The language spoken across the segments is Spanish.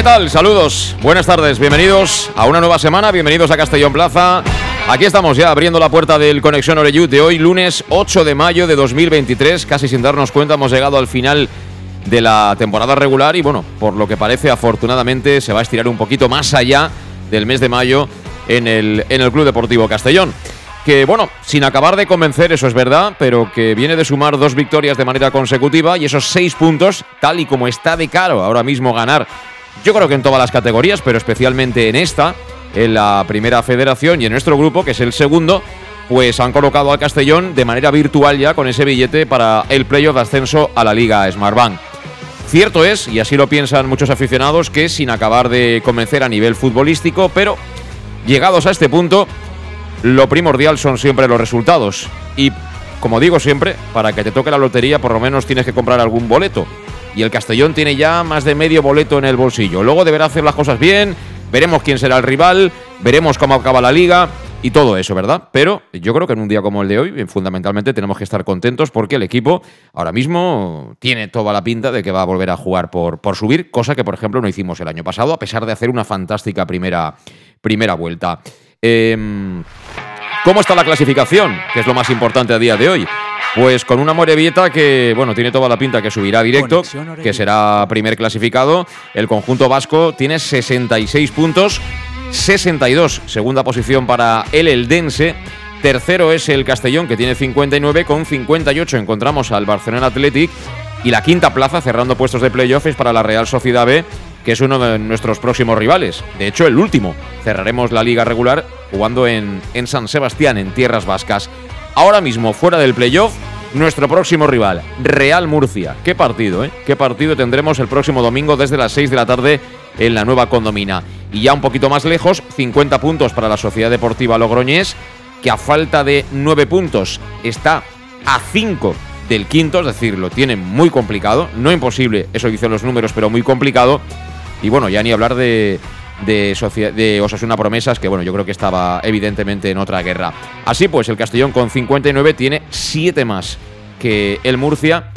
¿Qué tal? Saludos, buenas tardes, bienvenidos a una nueva semana, bienvenidos a Castellón Plaza. Aquí estamos ya abriendo la puerta del Conexión Oreyud de hoy, lunes 8 de mayo de 2023. Casi sin darnos cuenta hemos llegado al final de la temporada regular y bueno, por lo que parece afortunadamente se va a estirar un poquito más allá del mes de mayo en el, en el Club Deportivo Castellón. Que bueno, sin acabar de convencer, eso es verdad, pero que viene de sumar dos victorias de manera consecutiva y esos seis puntos, tal y como está de caro ahora mismo ganar yo creo que en todas las categorías, pero especialmente en esta, en la primera federación y en nuestro grupo, que es el segundo, pues han colocado al Castellón de manera virtual ya con ese billete para el playoff de ascenso a la Liga Smartbank. Cierto es, y así lo piensan muchos aficionados, que sin acabar de convencer a nivel futbolístico, pero llegados a este punto, lo primordial son siempre los resultados. Y como digo siempre, para que te toque la lotería por lo menos tienes que comprar algún boleto y el Castellón tiene ya más de medio boleto en el bolsillo. Luego deberá hacer las cosas bien, veremos quién será el rival, veremos cómo acaba la liga y todo eso, ¿verdad? Pero yo creo que en un día como el de hoy, fundamentalmente tenemos que estar contentos porque el equipo ahora mismo tiene toda la pinta de que va a volver a jugar por, por subir, cosa que por ejemplo no hicimos el año pasado, a pesar de hacer una fantástica primera, primera vuelta. Em, ¿Cómo está la clasificación? Que es lo más importante a día de hoy. Pues con una Morevieta que, bueno, tiene toda la pinta que subirá directo, que será primer clasificado. El conjunto vasco tiene 66 puntos, 62 segunda posición para el Eldense. Tercero es el Castellón, que tiene 59, con 58 encontramos al Barcelona Athletic. Y la quinta plaza, cerrando puestos de playoff, es para la Real Sociedad B, que es uno de nuestros próximos rivales. De hecho, el último. Cerraremos la liga regular jugando en, en San Sebastián, en Tierras Vascas. Ahora mismo, fuera del playoff, nuestro próximo rival, Real Murcia. Qué partido, ¿eh? Qué partido tendremos el próximo domingo desde las 6 de la tarde en la nueva condomina. Y ya un poquito más lejos, 50 puntos para la Sociedad Deportiva Logroñés, que a falta de 9 puntos está a 5 del quinto, es decir, lo tiene muy complicado, no imposible, eso dicen los números, pero muy complicado. Y bueno, ya ni hablar de, de, de Osasuna Promesas, que bueno, yo creo que estaba evidentemente en otra guerra. Así pues, el Castellón con 59 tiene 7 más que el Murcia.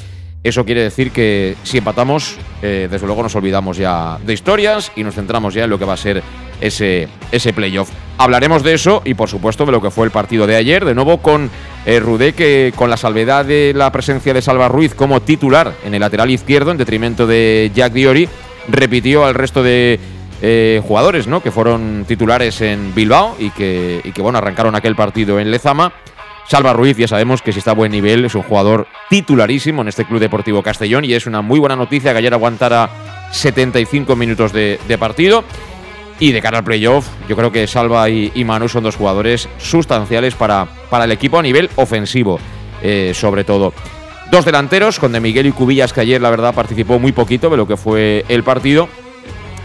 Eso quiere decir que si empatamos, eh, desde luego nos olvidamos ya de historias y nos centramos ya en lo que va a ser ese, ese playoff. Hablaremos de eso y por supuesto de lo que fue el partido de ayer, de nuevo con eh, Rudé, que con la salvedad de la presencia de Salva Ruiz como titular en el lateral izquierdo, en detrimento de Jack Diori, repitió al resto de eh, jugadores ¿no? que fueron titulares en Bilbao y que, y que bueno, arrancaron aquel partido en Lezama. Salva Ruiz, ya sabemos que si está a buen nivel, es un jugador titularísimo en este Club Deportivo Castellón y es una muy buena noticia que ayer aguantara 75 minutos de, partido. Y de cara al playoff, yo creo que Salva y, Manu son dos jugadores sustanciales para, para el equipo a nivel ofensivo, eh, sobre todo. Dos delanteros, con De Miguel y Cubillas, que ayer la verdad participó muy poquito de lo que fue el partido.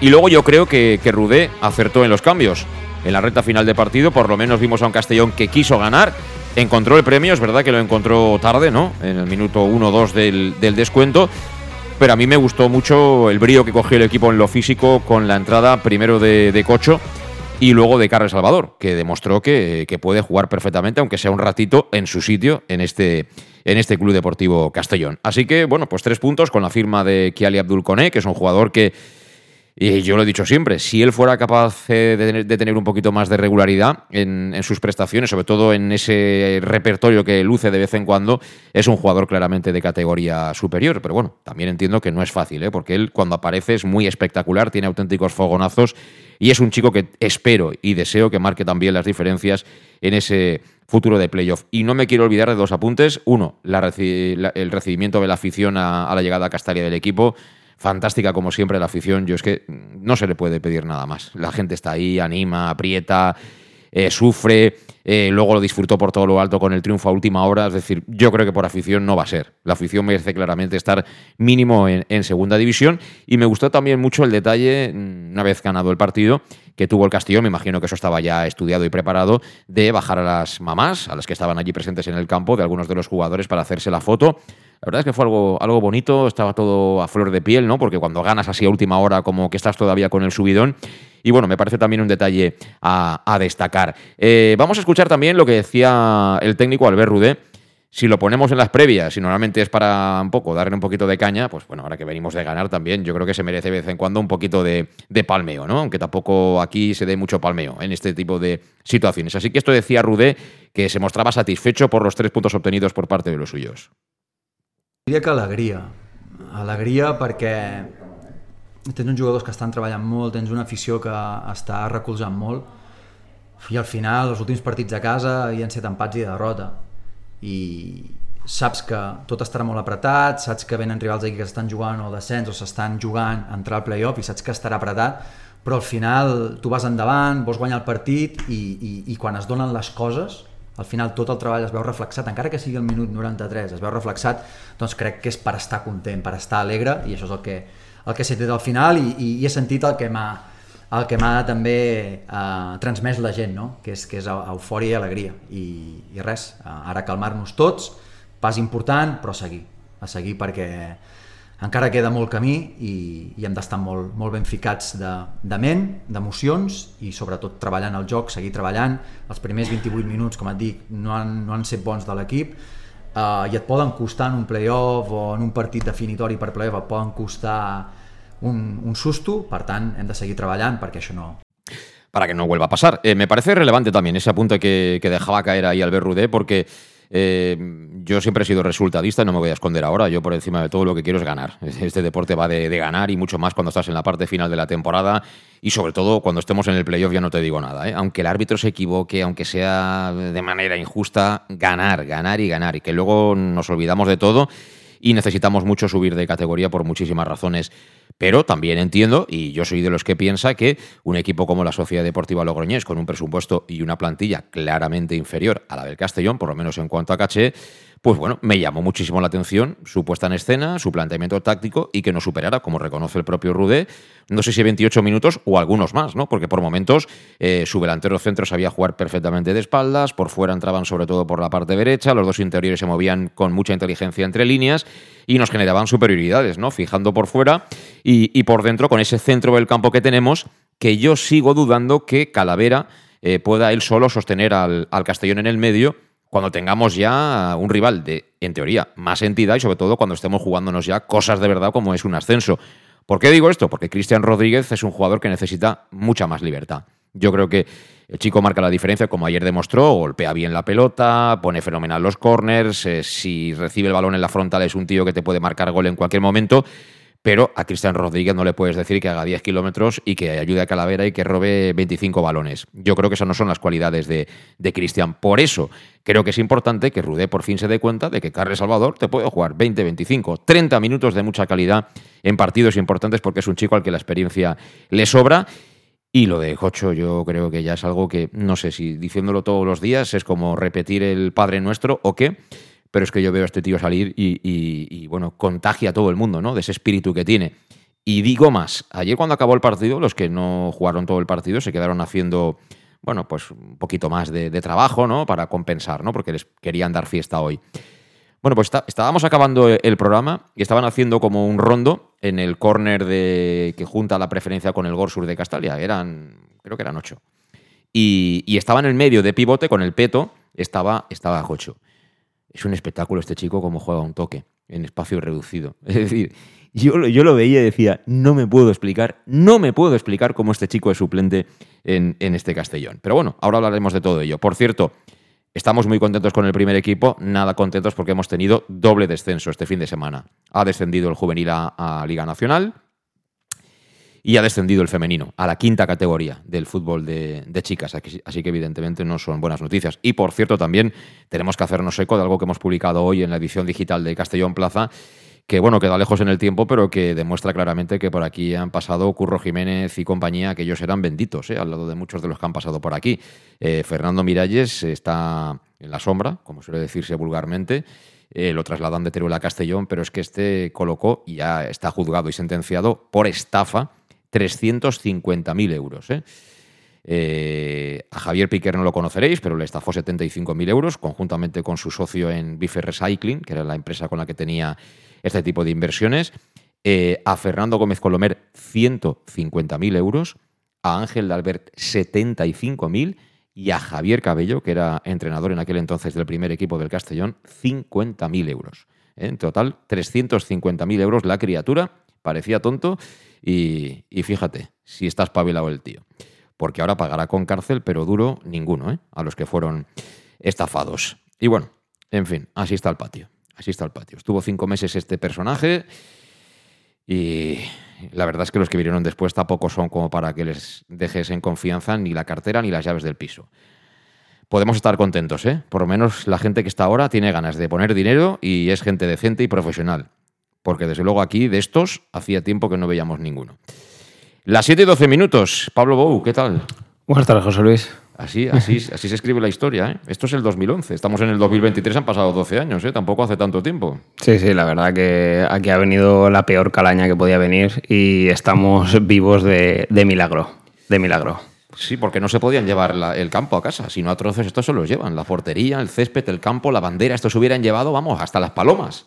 Y luego yo creo que, que Rudé acertó en los cambios. En la recta final de partido, por lo menos vimos a un Castellón que quiso ganar, encontró el premio, es verdad que lo encontró tarde, ¿no? En el minuto 1-2 del, del descuento. Pero a mí me gustó mucho el brío que cogió el equipo en lo físico con la entrada primero de, de Cocho y luego de Carlos Salvador, que demostró que, que, puede jugar perfectamente, aunque sea un ratito, en su sitio en este, en este Club Deportivo Castellón. Así que, bueno, pues tres puntos con la firma de Kiali Abdul Kone, que es un jugador que Y yo lo he dicho siempre, si él fuera capaz eh, de, tener un poquito más de regularidad en, sus prestaciones, sobre todo en ese repertorio que luce de vez en cuando, es un jugador claramente de categoría superior. Pero bueno, también entiendo que no es fácil, ¿eh? porque él cuando aparece es muy espectacular, tiene auténticos fogonazos y es un chico que espero y deseo que marque también las diferencias en ese futuro de playoff. Y no me quiero olvidar de dos apuntes. Uno, el recibimiento de la afición a, a la llegada a Castalia del equipo fantástica como siempre la afición. Yo es que no se le puede pedir nada más. La gente está ahí, anima, aprieta, eh, sufre, eh, luego lo disfrutó por todo lo alto con el triunfo a última hora. Es decir, yo creo que por afición no va a ser. La afición merece claramente estar mínimo en, segunda división. Y me gustó también mucho el detalle, mm, una vez ganado el partido, que tuvo el Castillo, me imagino que eso estaba ya estudiado y preparado, de bajar a las mamás, a las que estaban allí presentes en el campo, de algunos de los jugadores para hacerse la foto. La verdad es que fue algo, algo bonito, estaba todo a flor de piel, ¿no? Porque cuando ganas así a última hora, como que estás todavía con el subidón. Y bueno, me parece también un detalle a, destacar. Eh, vamos a escuchar también lo que decía el técnico Albert Rudé. Si lo ponemos en las previas, y normalmente es para un poco darle un poquito de caña, pues bueno, ahora que venimos de ganar también, yo creo que se merece de vez en cuando un poquito de, de palmeo, ¿no? Aunque tampoco aquí se dé mucho palmeo en este tipo de situaciones. Así que esto decía Rudé, que se mostraba satisfecho por los tres puntos obtenidos por parte de los suyos. Diria que alegria. Alegria perquè tens uns jugadors que estan treballant molt, tens una afició que està recolzant molt i al final els últims partits a casa han set empats i derrota i saps que tot estarà molt apretat, saps que venen rivals aquí que estan jugant o descens o s'estan jugant a entrar al playoff i saps que estarà apretat però al final tu vas endavant, vols guanyar el partit i, i, i quan es donen les coses al final tot el treball es veu reflexat, encara que sigui el minut 93, es veu reflexat, doncs crec que és per estar content, per estar alegre, i això és el que, el que he sentit al final, i, i, i he sentit el que m'ha el que m'ha també eh, transmès la gent, no? que, és, que és eufòria i alegria. I, i res, eh, ara calmar-nos tots, pas important, però seguir, a seguir perquè encara queda molt camí i, i hem d'estar molt, molt ben ficats de, de ment, d'emocions i sobretot treballant el joc, seguir treballant. Els primers 28 minuts, com et dic, no han, no han set bons de l'equip uh, i et poden costar en un playoff o en un partit definitori per playoff, et poden costar un, un susto, per tant hem de seguir treballant perquè això no, para que no vuelva a pasar. Eh, me parece relevante también ese apunte que, que dejaba caer ahí Albert Rudé, porque Eh, yo siempre he sido resultadista, no me voy a esconder ahora. Yo por encima de todo lo que quiero es ganar. Este deporte va de, ganar y mucho más cuando estás en la parte final de la temporada y sobre todo cuando estemos en el playoff ya no te digo nada. ¿eh? Aunque el árbitro se equivoque, aunque sea de manera injusta, ganar, ganar y ganar. Y que luego nos olvidamos de todo y necesitamos mucho subir de categoría por muchísimas razones. Pero también entiendo, y yo soy de los que piensa que un equipo como la Sociedad Deportiva Logroñés, con un presupuesto y una plantilla claramente inferior a la del Castellón, por lo menos en cuanto a caché, pues bueno, me llamó muchísimo la atención su puesta en escena, su planteamiento táctico y que no superara, como reconoce el propio Rudé, no sé si 28 minutos o algunos más, ¿no? Porque por momentos eh, su delantero centro sabía jugar perfectamente de espaldas, por fuera entraban sobre todo por la parte derecha, los dos interiores se movían con mucha inteligencia entre líneas y nos generaban superioridades, ¿no? Fijando por fuera y, por dentro con ese centro del campo que tenemos, que yo sigo dudando que Calavera eh, pueda él solo sostener al, al Castellón en el medio cuando tengamos ya un rival de, en teoría, más entidad y sobre todo cuando estemos jugándonos ya cosas de verdad como es un ascenso. ¿Por qué digo esto? Porque Cristian Rodríguez es un jugador que necesita mucha más libertad. Yo creo que el chico marca la diferencia, como ayer demostró, golpea bien la pelota, pone fenomenal los corners, eh, si recibe el balón en la frontal es un tío que te puede marcar gol en cualquier momento pero a Cristian Rodríguez no le puedes decir que haga 10 kilómetros y que ayude a Calavera y que robe 25 balones. Yo creo que esas no son las cualidades de, Cristian. Por eso creo que es importante que Rudé por fin se dé cuenta de que Carles Salvador te puede jugar 20, 25, 30 minutos de mucha calidad en partidos importantes porque es un chico al que la experiencia le sobra. Y lo de Jocho yo creo que ya es algo que, no sé si diciéndolo todos los días es como repetir el Padre Nuestro o qué, pero es que yo veo a este tío salir y, bueno, contagia a todo el mundo, ¿no? De ese espíritu que tiene. Y digo más, ayer cuando acabó el partido, los que no jugaron todo el partido se quedaron haciendo, bueno, pues un poquito más de, trabajo, ¿no? Para compensar, ¿no? Porque les querían dar fiesta hoy. Bueno, pues estábamos acabando el programa y estaban haciendo como un rondo en el córner que junta la preferencia con el Gorsur de Castalia. Eran, creo que eran ocho. Y, y, estaba en el medio de pivote con el peto, estaba, estaba Jocho. Es un espectáculo este chico como juega un toque. en espacio reducido. Es decir, yo, yo lo veía y decía, no me puedo explicar, no me puedo explicar cómo este chico es suplente en, en este Castellón. Pero bueno, ahora hablaremos de todo ello. Por cierto, estamos muy contentos con el primer equipo, nada contentos porque hemos tenido doble descenso este fin de semana. Ha descendido el juvenil a Liga Nacional y ha descendido el femenino a la quinta categoría del fútbol de, chicas. Así que evidentemente no son buenas noticias. Y por cierto, también tenemos que hacernos eco de algo que hemos publicado hoy en la edición digital de Castellón Plaza, que bueno, queda lejos en el tiempo, pero que demuestra claramente que por aquí han pasado Curro Jiménez y compañía, que ellos eran benditos, ¿eh? al lado de muchos de los que han pasado por aquí. Eh, Fernando Miralles está en la sombra, como suele decirse vulgarmente. Eh, lo trasladan de Teruel a Castellón, pero es que este colocó y ya está juzgado y sentenciado por estafa 350.000 euros. ¿eh? Eh, a Javier Piquer no lo conoceréis, pero le estafó 75.000 euros conjuntamente con su socio en Bife Recycling, que era la empresa con la que tenía este tipo de inversiones. Eh, a Fernando Gómez Colomer 150.000 euros, a Ángel Dalbert 75.000 y a Javier Cabello, que era entrenador en aquel entonces del primer equipo del Castellón, 50.000 euros. ¿eh? En total, 350.000 euros la criatura, parecía tonto y, fíjate si está espabilado el tío. Porque ahora pagará con cárcel, pero duro ninguno, ¿eh? a los que fueron estafados. Y bueno, en fin, así está el patio. Así está el patio. Estuvo cinco meses este personaje y la verdad es que los que vinieron después tampoco son como para que les dejes en confianza ni la cartera ni las llaves del piso. Podemos estar contentos, ¿eh? Por lo menos la gente que está ahora tiene ganas de poner dinero y es gente decente y profesional. Porque desde luego aquí de estos hacía tiempo que no veíamos ninguno. Las 7 y 12 minutos. Pablo Bou, ¿qué tal? Buenas tardes, José Luis. Así, así, así se escribe la historia, ¿eh? Esto es el 2011. Estamos en el 2023, han pasado 12 años, ¿eh? Tampoco hace tanto tiempo. Sí, sí, la verdad que aquí ha venido la peor calaña que podía venir y estamos vivos de, de milagro. De milagro. Sí, porque no se podían llevar la- el campo a casa, sino a trozos estos se los llevan. La portería, el césped, el campo, la bandera, estos se hubieran llevado, vamos, hasta las palomas.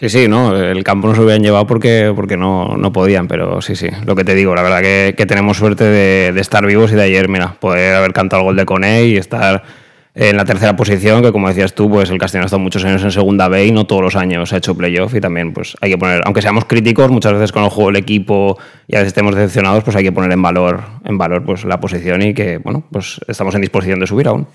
Sí, sí, no, el campo no se hubieran llevado porque, porque no, no podían, pero sí, sí, lo que te digo, la verdad que, que tenemos suerte de, de estar vivos y de ayer, mira, poder haber cantado el gol de Coné y estar en la tercera posición, que como decías tú, pues el Castellón ha estado muchos años en segunda B y no todos los años ha hecho playoff y también pues hay que poner, aunque seamos críticos muchas veces con el juego del equipo y a veces estemos decepcionados, pues hay que poner en valor, en valor pues la posición y que, bueno, pues estamos en disposición de subir aún.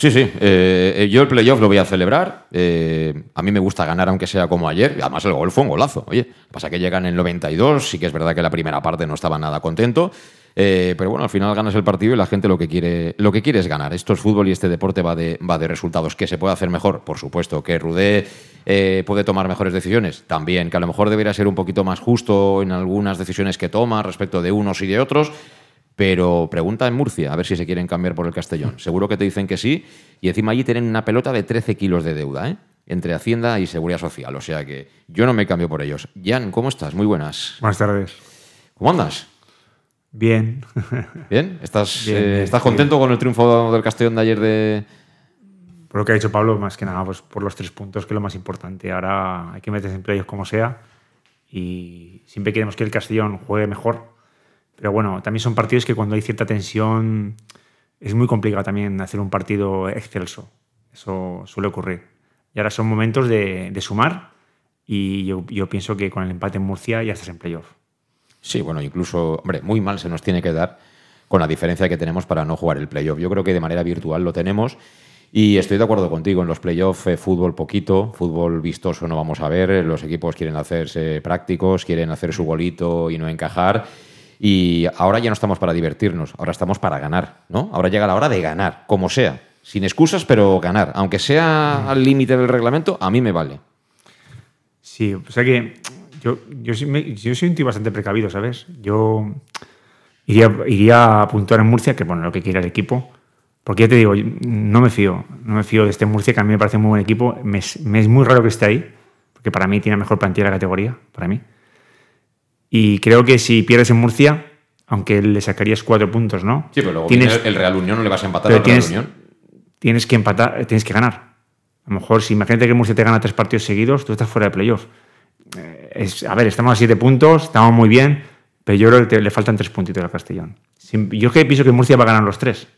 Sí, sí. eh, yo el playoff lo voy a celebrar. eh, a mí me gusta ganar, aunque sea como ayer. Además, el gol fue un golazo. Oye, pasa que llegan en el 92. Sí que es verdad que la primera parte no estaba nada contento. eh, pero bueno, al final ganas el partido y la gente lo que quiere, lo que quiere es ganar. Esto es fútbol y este deporte va de, va de resultados. ¿Que se puede hacer mejor? Por supuesto. ¿Que Rudé eh, puede tomar mejores decisiones? También. ¿Que a lo mejor debería ser un poquito más justo en algunas decisiones que toma respecto de unos y de otros? Pero pregunta en Murcia, a ver si se quieren cambiar por el Castellón. Seguro que te dicen que sí. Y encima allí tienen una pelota de 13 kilos de deuda, ¿eh? Entre Hacienda y Seguridad Social. O sea que yo no me cambio por ellos. Jan, ¿cómo estás? Muy buenas. Buenas tardes. ¿Cómo andas? Bien. ¿Bien? ¿Estás, Bien, eh, bien, ¿estás sí. contento con el triunfo del Castellón de ayer de...? Por lo que ha dicho Pablo, más que nada, pues por los tres puntos, que es lo más importante. Ahora hay que meterse en playoffs como sea. Y siempre queremos que el Castellón juegue mejor. Pero bueno, también son partidos que cuando hay cierta tensión es muy complicado también hacer un partido excelso. Eso suele ocurrir. Y ahora son momentos de, sumar. Y yo, pienso que con el empate en Murcia ya estás en playoff. Sí, bueno, incluso, hombre, muy mal se nos tiene que dar con la diferencia que tenemos para no jugar el playoff. Yo creo que de manera virtual lo tenemos. Y estoy de acuerdo contigo, en los playoffs eh, fútbol poquito, fútbol vistoso no vamos a ver, los equipos quieren hacerse prácticos, quieren hacer su golito y no encajar. Y ahora ya no estamos para divertirnos, ahora estamos para ganar, ¿no? Ahora llega la hora de ganar, como sea, sin excusas, pero ganar. Aunque sea al límite del reglamento, a mí me vale. Sí, o sea que yo, yo, yo soy un tío bastante precavido, ¿sabes? Yo iría, iría a puntuar en Murcia, que bueno, lo que quiera el equipo. Porque ya te digo, no me fío. No me fío de este Murcia, que a mí me parece muy buen equipo. Me, me es muy raro que esté ahí, porque para mí tiene la mejor plantilla de la categoría, para mí. Y creo que si pierdes en Murcia, aunque le sacarías cuatro puntos, ¿no? Sí, pero luego tienes, el Real Unión, no le vas a empatar al Real tienes, Unión. tienes que empatar, tienes que ganar. A lo mejor, si imagínate que Murcia te gana tres partidos seguidos, tú estás fuera de playoff. Eh, es- a ver, estamos a siete puntos, estamos muy bien, pero yo creo que te- le faltan tres puntitos al Castellón. Yo es que pienso que Murcia va a ganar los tres.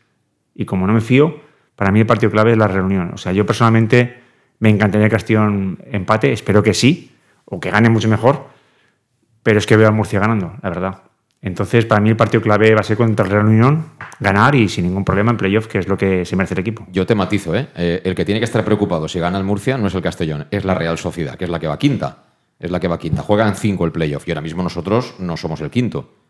Y como no me fío, para mí el partido clave es la reunión. O sea, yo personalmente me encantaría que Castellón empate, espero que sí, o que gane mucho mejor, pero es que veo al Murcia ganando, la verdad. Entonces, para mí el partido clave va a ser contra el Real Unión, ganar y sin ningún problema en playoff, que es lo que se merece el equipo. Yo te matizo, ¿eh? Eh, el que tiene que estar preocupado si gana el Murcia no es el Castellón, es la Real Sociedad, que es la que va quinta. Es la que va quinta. Juegan cinco el playoff y ahora mismo nosotros no somos el quinto.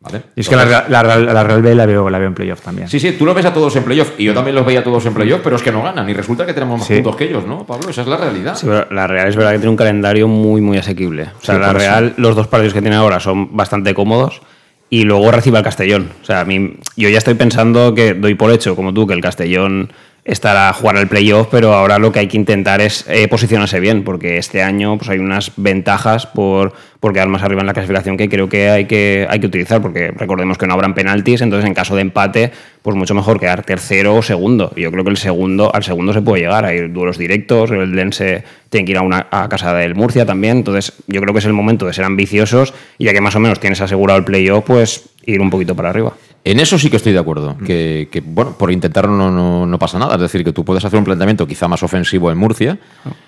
¿Vale? Y es que la, la, la- la Real B la veo, la veo en playoff también. Sí, sí, tú lo ves a todos en playoff y yo también los veía a todos en playoff, pero es que no ganan y resulta que tenemos más Sí. puntos que ellos, ¿no, Pablo? Esa es la realidad. Sí, pero la Real es verdad que tiene un calendario muy, muy asequible. O sea, Sí, la. Real, los dos partidos que tiene ahora son bastante cómodos y luego recibe al Castellón. O sea, a mí, yo ya estoy pensando que doy por hecho, como tú, que el Castellón estará a jugar el playoff, pero ahora lo que hay que intentar es eh, posicionarse bien, porque este año pues, hay unas ventajas por, por quedar más arriba en la clasificación que creo que hay, que hay que utilizar, porque recordemos que no habrán penaltis, entonces en caso de empate, pues mucho mejor quedar tercero o segundo. Yo creo que el segundo, al segundo se puede llegar, hay duelos directos, el Dense tiene que ir a, una, a casa del Murcia también, entonces yo creo que es el momento de ser ambiciosos y ya que más o menos tienes asegurado el playoff, pues ir un poquito para arriba. En eso sí que estoy de acuerdo. Mm. Que, que, bueno, por intentarlo no, no, no pasa nada. Es decir, que tú puedes hacer un planteamiento quizá más ofensivo en Murcia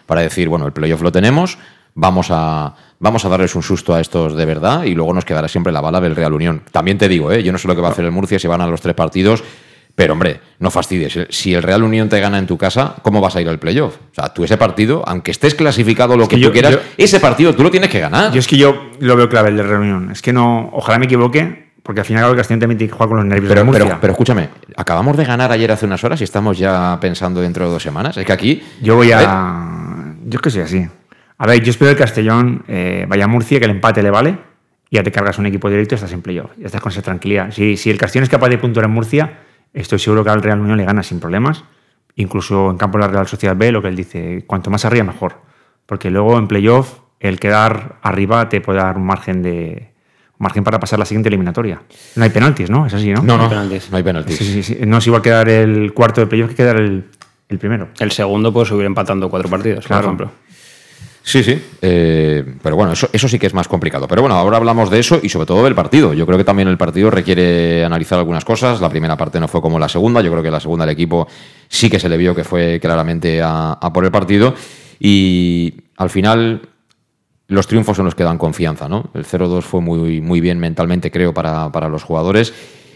para decir, bueno, el playoff lo tenemos, vamos a, vamos a darles un susto a estos de verdad y luego nos quedará siempre la bala del Real Unión. También te digo, ¿eh? yo no sé lo que va a hacer el Murcia si van a los tres partidos. Pero hombre, no fastidies. Si el Real Unión te gana en tu casa, ¿cómo vas a ir al playoff? O sea, tú ese partido, aunque estés clasificado lo que, que tú yo- quieras, yo- ese partido tú lo tienes que ganar. Yo es que yo lo veo clave el de reunión. Es que no, ojalá me equivoque, porque al final el Castellón también tiene que jugar con los nervios Pero, de Murcia. pero, pero escúchame, acabamos de ganar ayer hace unas horas y estamos ya pensando dentro de dos semanas. Es que aquí. Yo voy a. Yo es que soy así. A ver, yo espero que el Castellón eh, vaya a Murcia, que el empate le vale, y ya te cargas un equipo directo y estás en playoff. Ya estás con esa tranquilidad. Si, si el Castellón es capaz de puntuar en Murcia, estoy seguro que al Real Unión le gana sin problemas. Incluso en campo de la Real Sociedad B, lo que él dice, cuanto más arriba, mejor. Porque luego en playoff, el quedar arriba te puede dar un margen de. Margen para pasar la siguiente eliminatoria. No hay penaltis, ¿no? Es así, ¿no? No, no, penaltis. no hay penaltis. Sí, sí, sí. No es igual quedar el cuarto de playoff que quedar el, el primero. El segundo puede subir empatando cuatro partidos, Claro. por ejemplo. Sí, sí. eh, pero bueno, eso, eso sí que es más complicado. Pero bueno, ahora hablamos de eso y sobre todo del partido. Yo creo que también el partido requiere analizar algunas cosas. La primera parte no fue como la segunda. Yo creo que la segunda el equipo sí que se le vio que fue claramente a, a por el partido. Y al final los triunfos son los que dan confianza, ¿no? El 0-2 fue muy, muy bien mentalmente, creo, para, para los jugadores.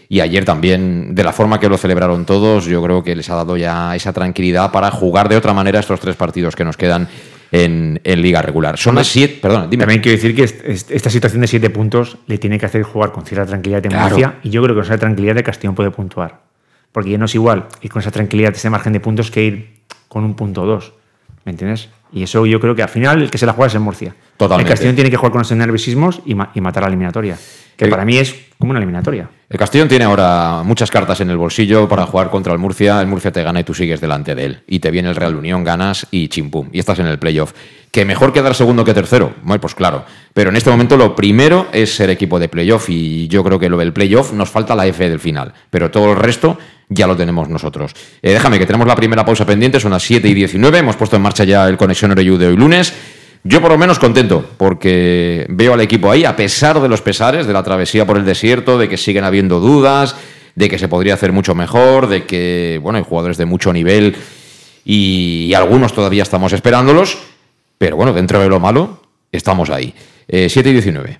Y ayer también, de la forma que lo celebraron todos, yo creo que les ha dado ya esa tranquilidad para jugar de otra manera estos tres partidos que nos quedan en, en liga regular. Son las siete, perdona, dime. También quiero decir que est- est- esta situación de siete puntos le tiene que hacer jugar con cierta tranquilidad en Claro. Y yo creo que con esa tranquilidad de Castellón puede puntuar. Porque ya no es igual ir con esa tranquilidad, ese margen de puntos que ir con un punto o dos. ¿Me entiendes? Y eso yo creo que al final el que se la juega es en Murcia. Totalmente. El Castellón tiene que jugar con esos nerviosismos y, ma- y matar a la eliminatoria. Que El- para mí es como una eliminatoria. El Castellón tiene ahora muchas cartas en el bolsillo para jugar contra el Murcia. El Murcia te gana y tú sigues delante de él. Y te viene el Real Unión, ganas y chimpum. Y estás en el playoff. ¿Que mejor quedar segundo que tercero? Bueno, pues claro. Pero en este momento lo primero es ser equipo de playoff. Y yo creo que lo del playoff nos falta la F del final. Pero todo el resto ya lo tenemos nosotros. Eh, déjame que tenemos la primera pausa pendiente. Son las 7 y 19. Hemos puesto en marcha ya el Conexión Oreyu de hoy lunes. Yo por lo menos contento, porque veo al equipo ahí, a pesar de los pesares, de la travesía por el desierto, de que siguen habiendo dudas, de que se podría hacer mucho mejor, de que, bueno, hay jugadores de mucho nivel y, algunos todavía estamos esperándolos, pero bueno, dentro de lo malo, estamos ahí. Eh, 7 y 19.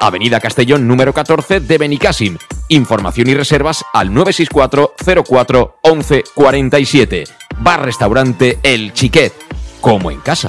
Avenida Castellón número 14 de Benicàssim. Información y reservas al 964 04 11 47. Bar Restaurante El Chiquet, como en casa.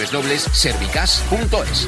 www.servicas.es.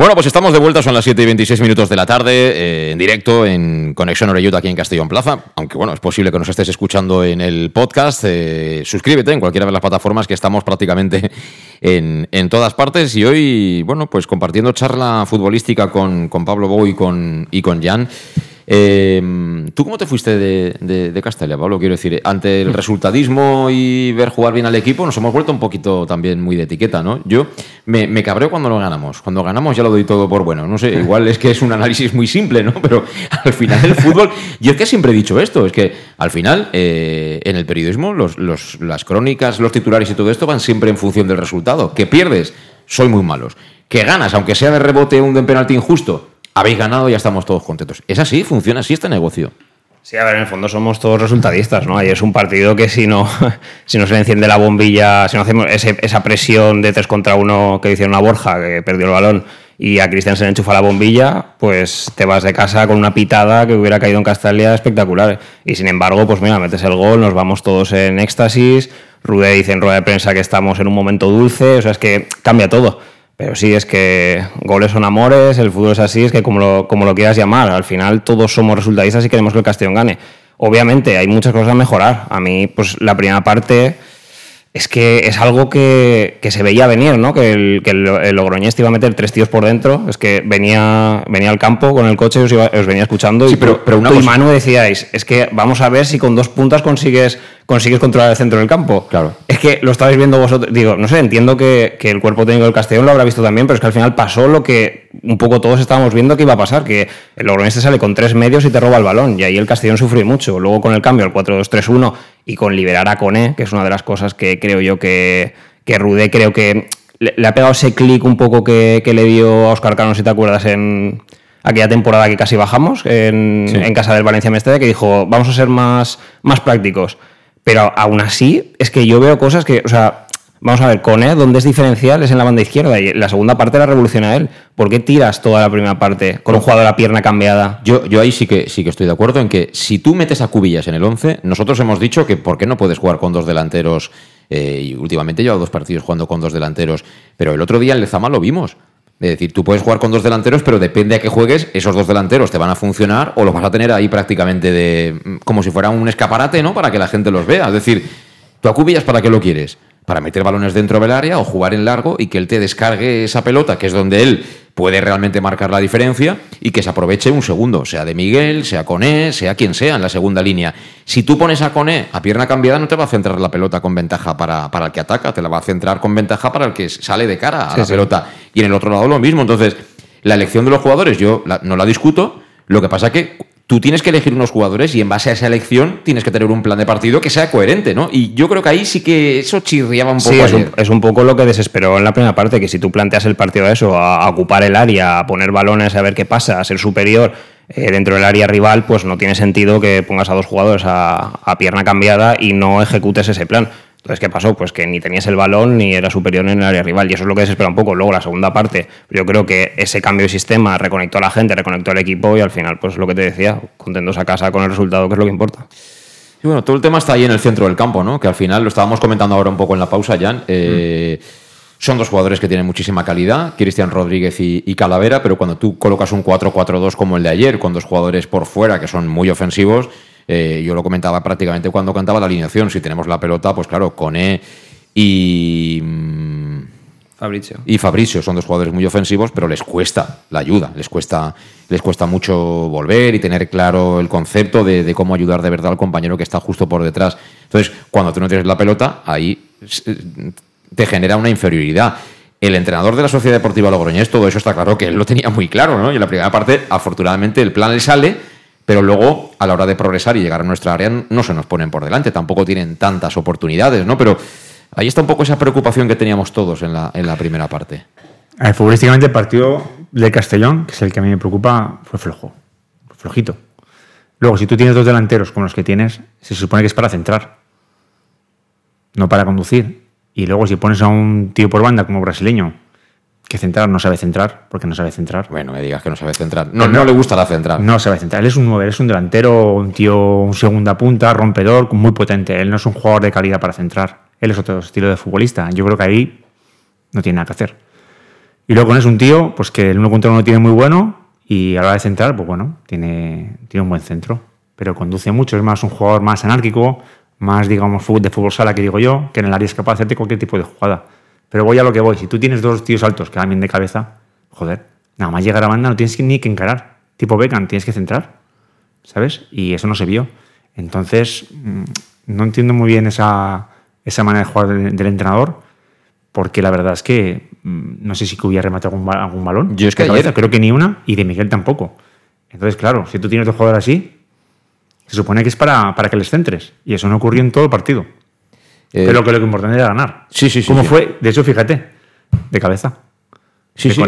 Bueno, pues estamos de vuelta, son las 7 y 26 minutos de la tarde, eh, en directo en Conexión Oreyuta aquí en Castellón Plaza. Aunque bueno, es posible que nos estés escuchando en el podcast. eh, suscríbete en cualquiera de las plataformas que estamos prácticamente en, en todas partes. Y hoy, bueno, pues compartiendo charla futbolística con, con Pablo Bou y con, y con Jan. Eh, ¿Tú cómo te fuiste de, de, Pablo? Quiero decir, ante el resultadismo y ver jugar bien al equipo, nos hemos vuelto un poquito también muy de etiqueta, ¿no? Yo me, me cabreo cuando lo ganamos. Cuando ganamos ya lo doy todo por bueno. No sé, igual es que es un análisis muy simple, ¿no? Pero al final el fútbol. Yo es que siempre he dicho esto, es que al final eh, en el periodismo los, los- las crónicas, los titulares y todo esto van siempre en función del resultado. Que pierdes, soy muy malos. Que ganas, aunque sea de rebote un de penalti injusto, habéis ganado y ya estamos todos contentos. Es así, funciona así este negocio. Sí, a ver, en el fondo somos todos resultadistas, ¿no? Ahí es un partido que si no, si no se le enciende la bombilla, si no hacemos ese- esa presión de tres contra uno que hicieron a Borja, que perdió el balón, y a Cristian se le enchufa la bombilla, pues te vas de casa con una pitada que hubiera caído en Castalia espectacular. Y sin embargo, pues mira, metes el gol, nos vamos todos en éxtasis, Rudé dice en rueda de prensa que estamos en un momento dulce, o sea, es que cambia todo. Pero sí, es que goles son amores, el fútbol es así, es que como lo, como lo quieras llamar, al final todos somos resultadistas y queremos que el Castellón gane. Obviamente hay muchas cosas a mejorar. A mí, pues la primera parte es que es algo que, que se veía venir, ¿no? Que el, que el, el Logroñés te iba a meter tres tíos por dentro. Es que venía, venía al campo con el coche, os, iba- os venía escuchando Sí, y pero- pero una tú y Manu decíais, es que vamos a ver si con dos puntas consigues, consigues controlar el centro del campo. Claro. Es que lo estabais viendo vosotros. Digo, no sé, entiendo que, que el cuerpo técnico del Castellón lo habrá visto también, pero es que al final pasó lo que un poco todos estábamos viendo que iba a pasar, que el Logroñés te sale con tres medios y te roba el balón. Y ahí el Castellón sufrió mucho. Luego con el cambio al 4-2-3-1 y con liberar a Coné, que es una de las cosas que creo yo que, que Rudé creo que le, le ha pegado ese clic un poco que, que le dio a Oscar Cano, si te acuerdas, en aquella temporada que casi bajamos, en, Sí. en casa del Valencia Mestalla, que dijo, vamos a ser más, más prácticos. Pero aún así, es que yo veo cosas que, o sea, vamos a ver, Coné, donde es diferencial es en la banda izquierda y la segunda parte la revoluciona él. ¿Por qué tiras toda la primera parte con un jugador a pierna cambiada? Yo, yo ahí sí que, sí que estoy de acuerdo en que si tú metes a Cubillas en el 11, nosotros hemos dicho que por qué no puedes jugar con dos delanteros, eh, y últimamente he llevado dos partidos jugando con dos delanteros, pero el otro día en Lezama lo vimos. Es decir, tú puedes jugar con dos delanteros, pero depende a qué juegues, esos dos delanteros te van a funcionar o los vas a tener ahí prácticamente de como si fuera un escaparate, ¿no? Para que la gente los vea. Es decir, tú a Cubillas, ¿para qué lo quieres? Para meter balones dentro del área o jugar en largo y que él te descargue esa pelota, que es donde él puede realmente marcar la diferencia y que se aproveche un segundo, sea de Miguel, sea Coné, sea quien sea en la segunda línea. Si tú pones a Coné a pierna cambiada, no te va a centrar la pelota con ventaja para, para el que ataca, te la va a centrar con ventaja para el que sale de cara a Sí, la sí. pelota. Y en el otro lado lo mismo. Entonces, la elección de los jugadores yo la- no la discuto. Lo que pasa es que tú tienes que elegir unos jugadores y en base a esa elección tienes que tener un plan de partido que sea coherente, ¿no? Y yo creo que ahí sí que eso chirriaba un poco. Sí, es un, ayer. es un poco lo que desesperó en la primera parte, que si tú planteas el partido a eso, a, a ocupar el área, a poner balones, a ver qué pasa, a ser superior eh, dentro del área rival, pues no tiene sentido que pongas a dos jugadores a, a pierna cambiada y no ejecutes ese plan. Entonces, ¿qué pasó? Pues que ni tenías el balón ni era superior en el área rival. Y eso es lo que desespera un poco. Luego, la segunda parte, yo creo que ese cambio de sistema reconectó a la gente, reconectó al equipo y al final, pues lo que te decía, contentos a casa con el resultado, que es lo que importa. Y bueno, todo el tema está ahí en el centro del campo, ¿no? Que al final lo estábamos comentando ahora un poco en la pausa, Jan. Eh, Son dos jugadores que tienen muchísima calidad, Cristian Rodríguez y, y Calavera, pero cuando tú colocas un 4-4-2 como el de ayer, con dos jugadores por fuera que son muy ofensivos, eh, yo lo comentaba prácticamente cuando cantaba la alineación. Si tenemos la pelota, pues claro, Coné y. mm, Fabricio. y Fabricio son dos jugadores muy ofensivos, pero les cuesta la ayuda, les cuesta, les cuesta mucho volver y tener claro el concepto de, de cómo ayudar de verdad al compañero que está justo por detrás. Entonces, cuando tú no tienes la pelota, ahí eh, te genera una inferioridad. El entrenador de la Sociedad Deportiva Logroñés, todo eso está claro que él lo tenía muy claro, ¿no? Y en la primera parte, afortunadamente, el plan le sale, pero luego, a la hora de progresar y llegar a nuestra área, no se nos ponen por delante, tampoco tienen tantas oportunidades, ¿no? Pero ahí está un poco esa preocupación que teníamos todos en la, en la primera parte. A ver, futbolísticamente el partido de Castellón, que es el que a mí me preocupa, fue flojo, flojito. Luego, si tú tienes dos delanteros como los que tienes, se supone que es para centrar, no para conducir. Y luego si pones a un tío por banda como brasileño, que centrar no sabe centrar, porque no sabe centrar. Bueno, me digas que no sabe centrar. No, no le gusta la central. No sabe centrar. Él es un 9, es un delantero, un tío, un segunda punta, rompedor, muy potente. Él no es un jugador de calidad para centrar. Él es otro estilo de futbolista. Yo creo que ahí no tiene nada que hacer. Y luego es un tío pues que el uno contra uno tiene muy bueno y a la hora de centrar, pues bueno, tiene, tiene un buen centro. Pero conduce mucho, es más un jugador más anárquico, más, digamos, de fútbol sala que digo yo, que en el área es capaz de hacerte cualquier tipo de jugada. Pero voy a lo que voy. Si tú tienes dos tíos altos que van bien de cabeza, joder, nada más llegar a banda no tienes ni que encarar. Tipo Beckham, tienes que centrar. ¿Sabes? Y eso no se vio. Entonces, mm, no entiendo muy bien esa, esa manera de jugar del, del entrenador, porque la verdad es que mm, no sé si que hubiera rematado algún, ba- algún balón. Yo es que ayer- creo que ni una, y de Miguel tampoco. Entonces, claro, si tú tienes dos jugadores así, se supone que es para, para que les centres. Y eso no ocurrió en todo el partido. Eh, Pero que lo que importante era ganar. Sí, sí, sí. ¿Cómo sí. fue? De hecho, fíjate, de cabeza. Sí, de sí.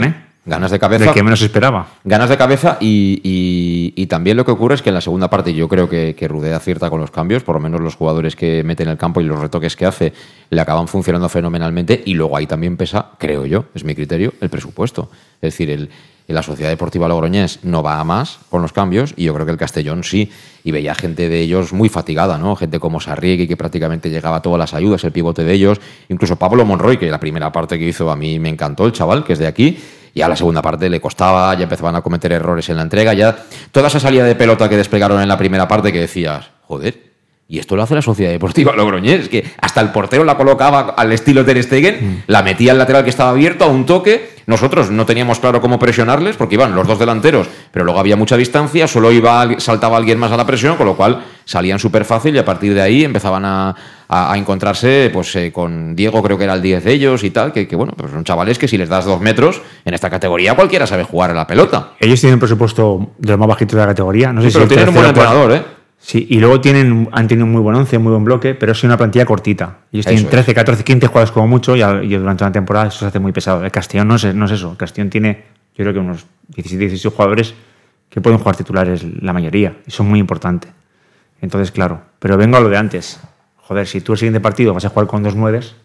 Ganas de cabeza. Del que menos esperaba. Ganas de cabeza y, y- y también lo que ocurre es que en la segunda parte yo creo que, que Rudé acierta con los cambios, por lo menos los jugadores que mete en el campo y los retoques que hace le acaban funcionando fenomenalmente y luego ahí también pesa, creo yo, es mi criterio, el presupuesto. Es decir, el, la Sociedad Deportiva Logroñés no va a más con los cambios y yo creo que el Castellón sí. Y veía gente de ellos muy fatigada, ¿no? Gente como Sarriegui que prácticamente llegaba a todas las ayudas, el pivote de ellos, incluso Pablo Monroy, que la primera parte que hizo a mí me encantó, el chaval, que es de aquí. Y a la segunda parte le costaba, ya empezaban a cometer errores en la entrega, ya toda esa salida de pelota que desplegaron en la primera parte que decías, joder, y esto lo hace la Sociedad Deportiva Logroñés, que hasta el portero la colocaba al estilo Ter Stegen, la metía al lateral que estaba abierto a un toque. Nosotros no teníamos claro cómo presionarles porque iban los dos delanteros, pero luego había mucha distancia, solo iba al- saltaba alguien más a la presión, con lo cual salían súper fácil y a partir de ahí empezaban a, a- a encontrarse pues eh, con Diego, creo que era el 10 de ellos y tal, que, que, bueno, pues son chavales que si les das dos metros en esta categoría cualquiera sabe jugar a la pelota. Ellos tienen un presupuesto de los más bajitos de la categoría. No sé Sí, si pero tienen un buen entrenador, ¿eh? Sí, y luego tienen, han tenido un muy buen once, muy buen bloque, pero es una plantilla cortita. Ellos tienen Eso es. 13, 14, 15 jugadores como mucho y, y durante una temporada eso se hace muy pesado. El Castellón no es, no es eso. El Castellón tiene, yo creo que unos 17, 18 jugadores que pueden jugar titulares la mayoría. Y son muy importantes. Entonces, claro. Pero vengo a lo de antes. Joder, si tú el siguiente partido vas a jugar con dos nueves,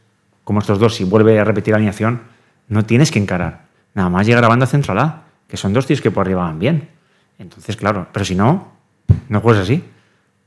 como estos dos, si vuelve a repetir la alineación, no tienes que encarar. Nada más llegar a banda central A, que son dos tíos que por arriba van bien. Entonces, claro, pero si no, no juegas así.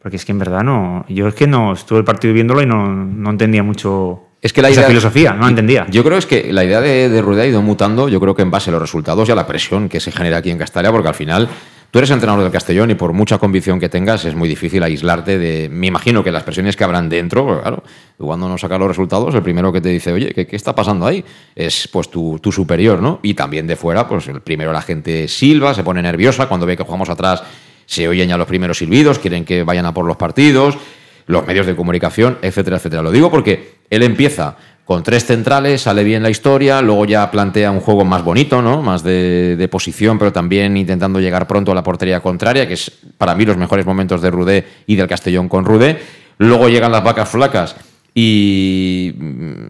Porque es que en verdad no. Yo es que no estuve el partido viéndolo y no, no entendía mucho Es que la esa idea, filosofía, no la entendía. Yo creo es que la idea de, de Rueda ha ido mutando, yo creo que en base a los resultados y a la presión que se genera aquí en Castalia, porque al final tú eres entrenador del Castellón y por mucha convicción que tengas es muy difícil aislarte de... Me imagino que las presiones que habrán dentro, porque, claro, cuando no sacas los resultados, el primero que te dice, oye, ¿qué, qué está pasando ahí? Es pues tu, tu superior, ¿no? Y también de fuera, pues el primero la gente silba, se pone nerviosa, cuando ve que jugamos atrás se oyen ya los primeros silbidos, quieren que vayan a por los partidos, los medios de comunicación, etcétera, etcétera. Lo digo porque él empieza con tres centrales, sale bien la historia, luego ya plantea un juego más bonito, ¿no? Más de, posición, pero también intentando llegar pronto a la portería contraria, que es para mí los mejores momentos de Rudé y del Castellón con Rudé. Luego llegan las vacas flacas y mm,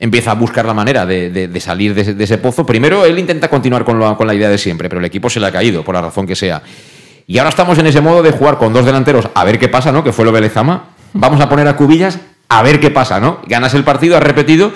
empieza a buscar la manera de, salir de ese, ese pozo. Primero él intenta continuar con la, con la idea de siempre, pero el equipo se le ha caído, por la razón que sea. Y ahora estamos en ese modo de jugar con dos delanteros a ver qué pasa, ¿no? Que fue lo de Lezama. Vamos a poner a Cubillas a ver qué pasa, ¿no? Ganas el partido, has repetido,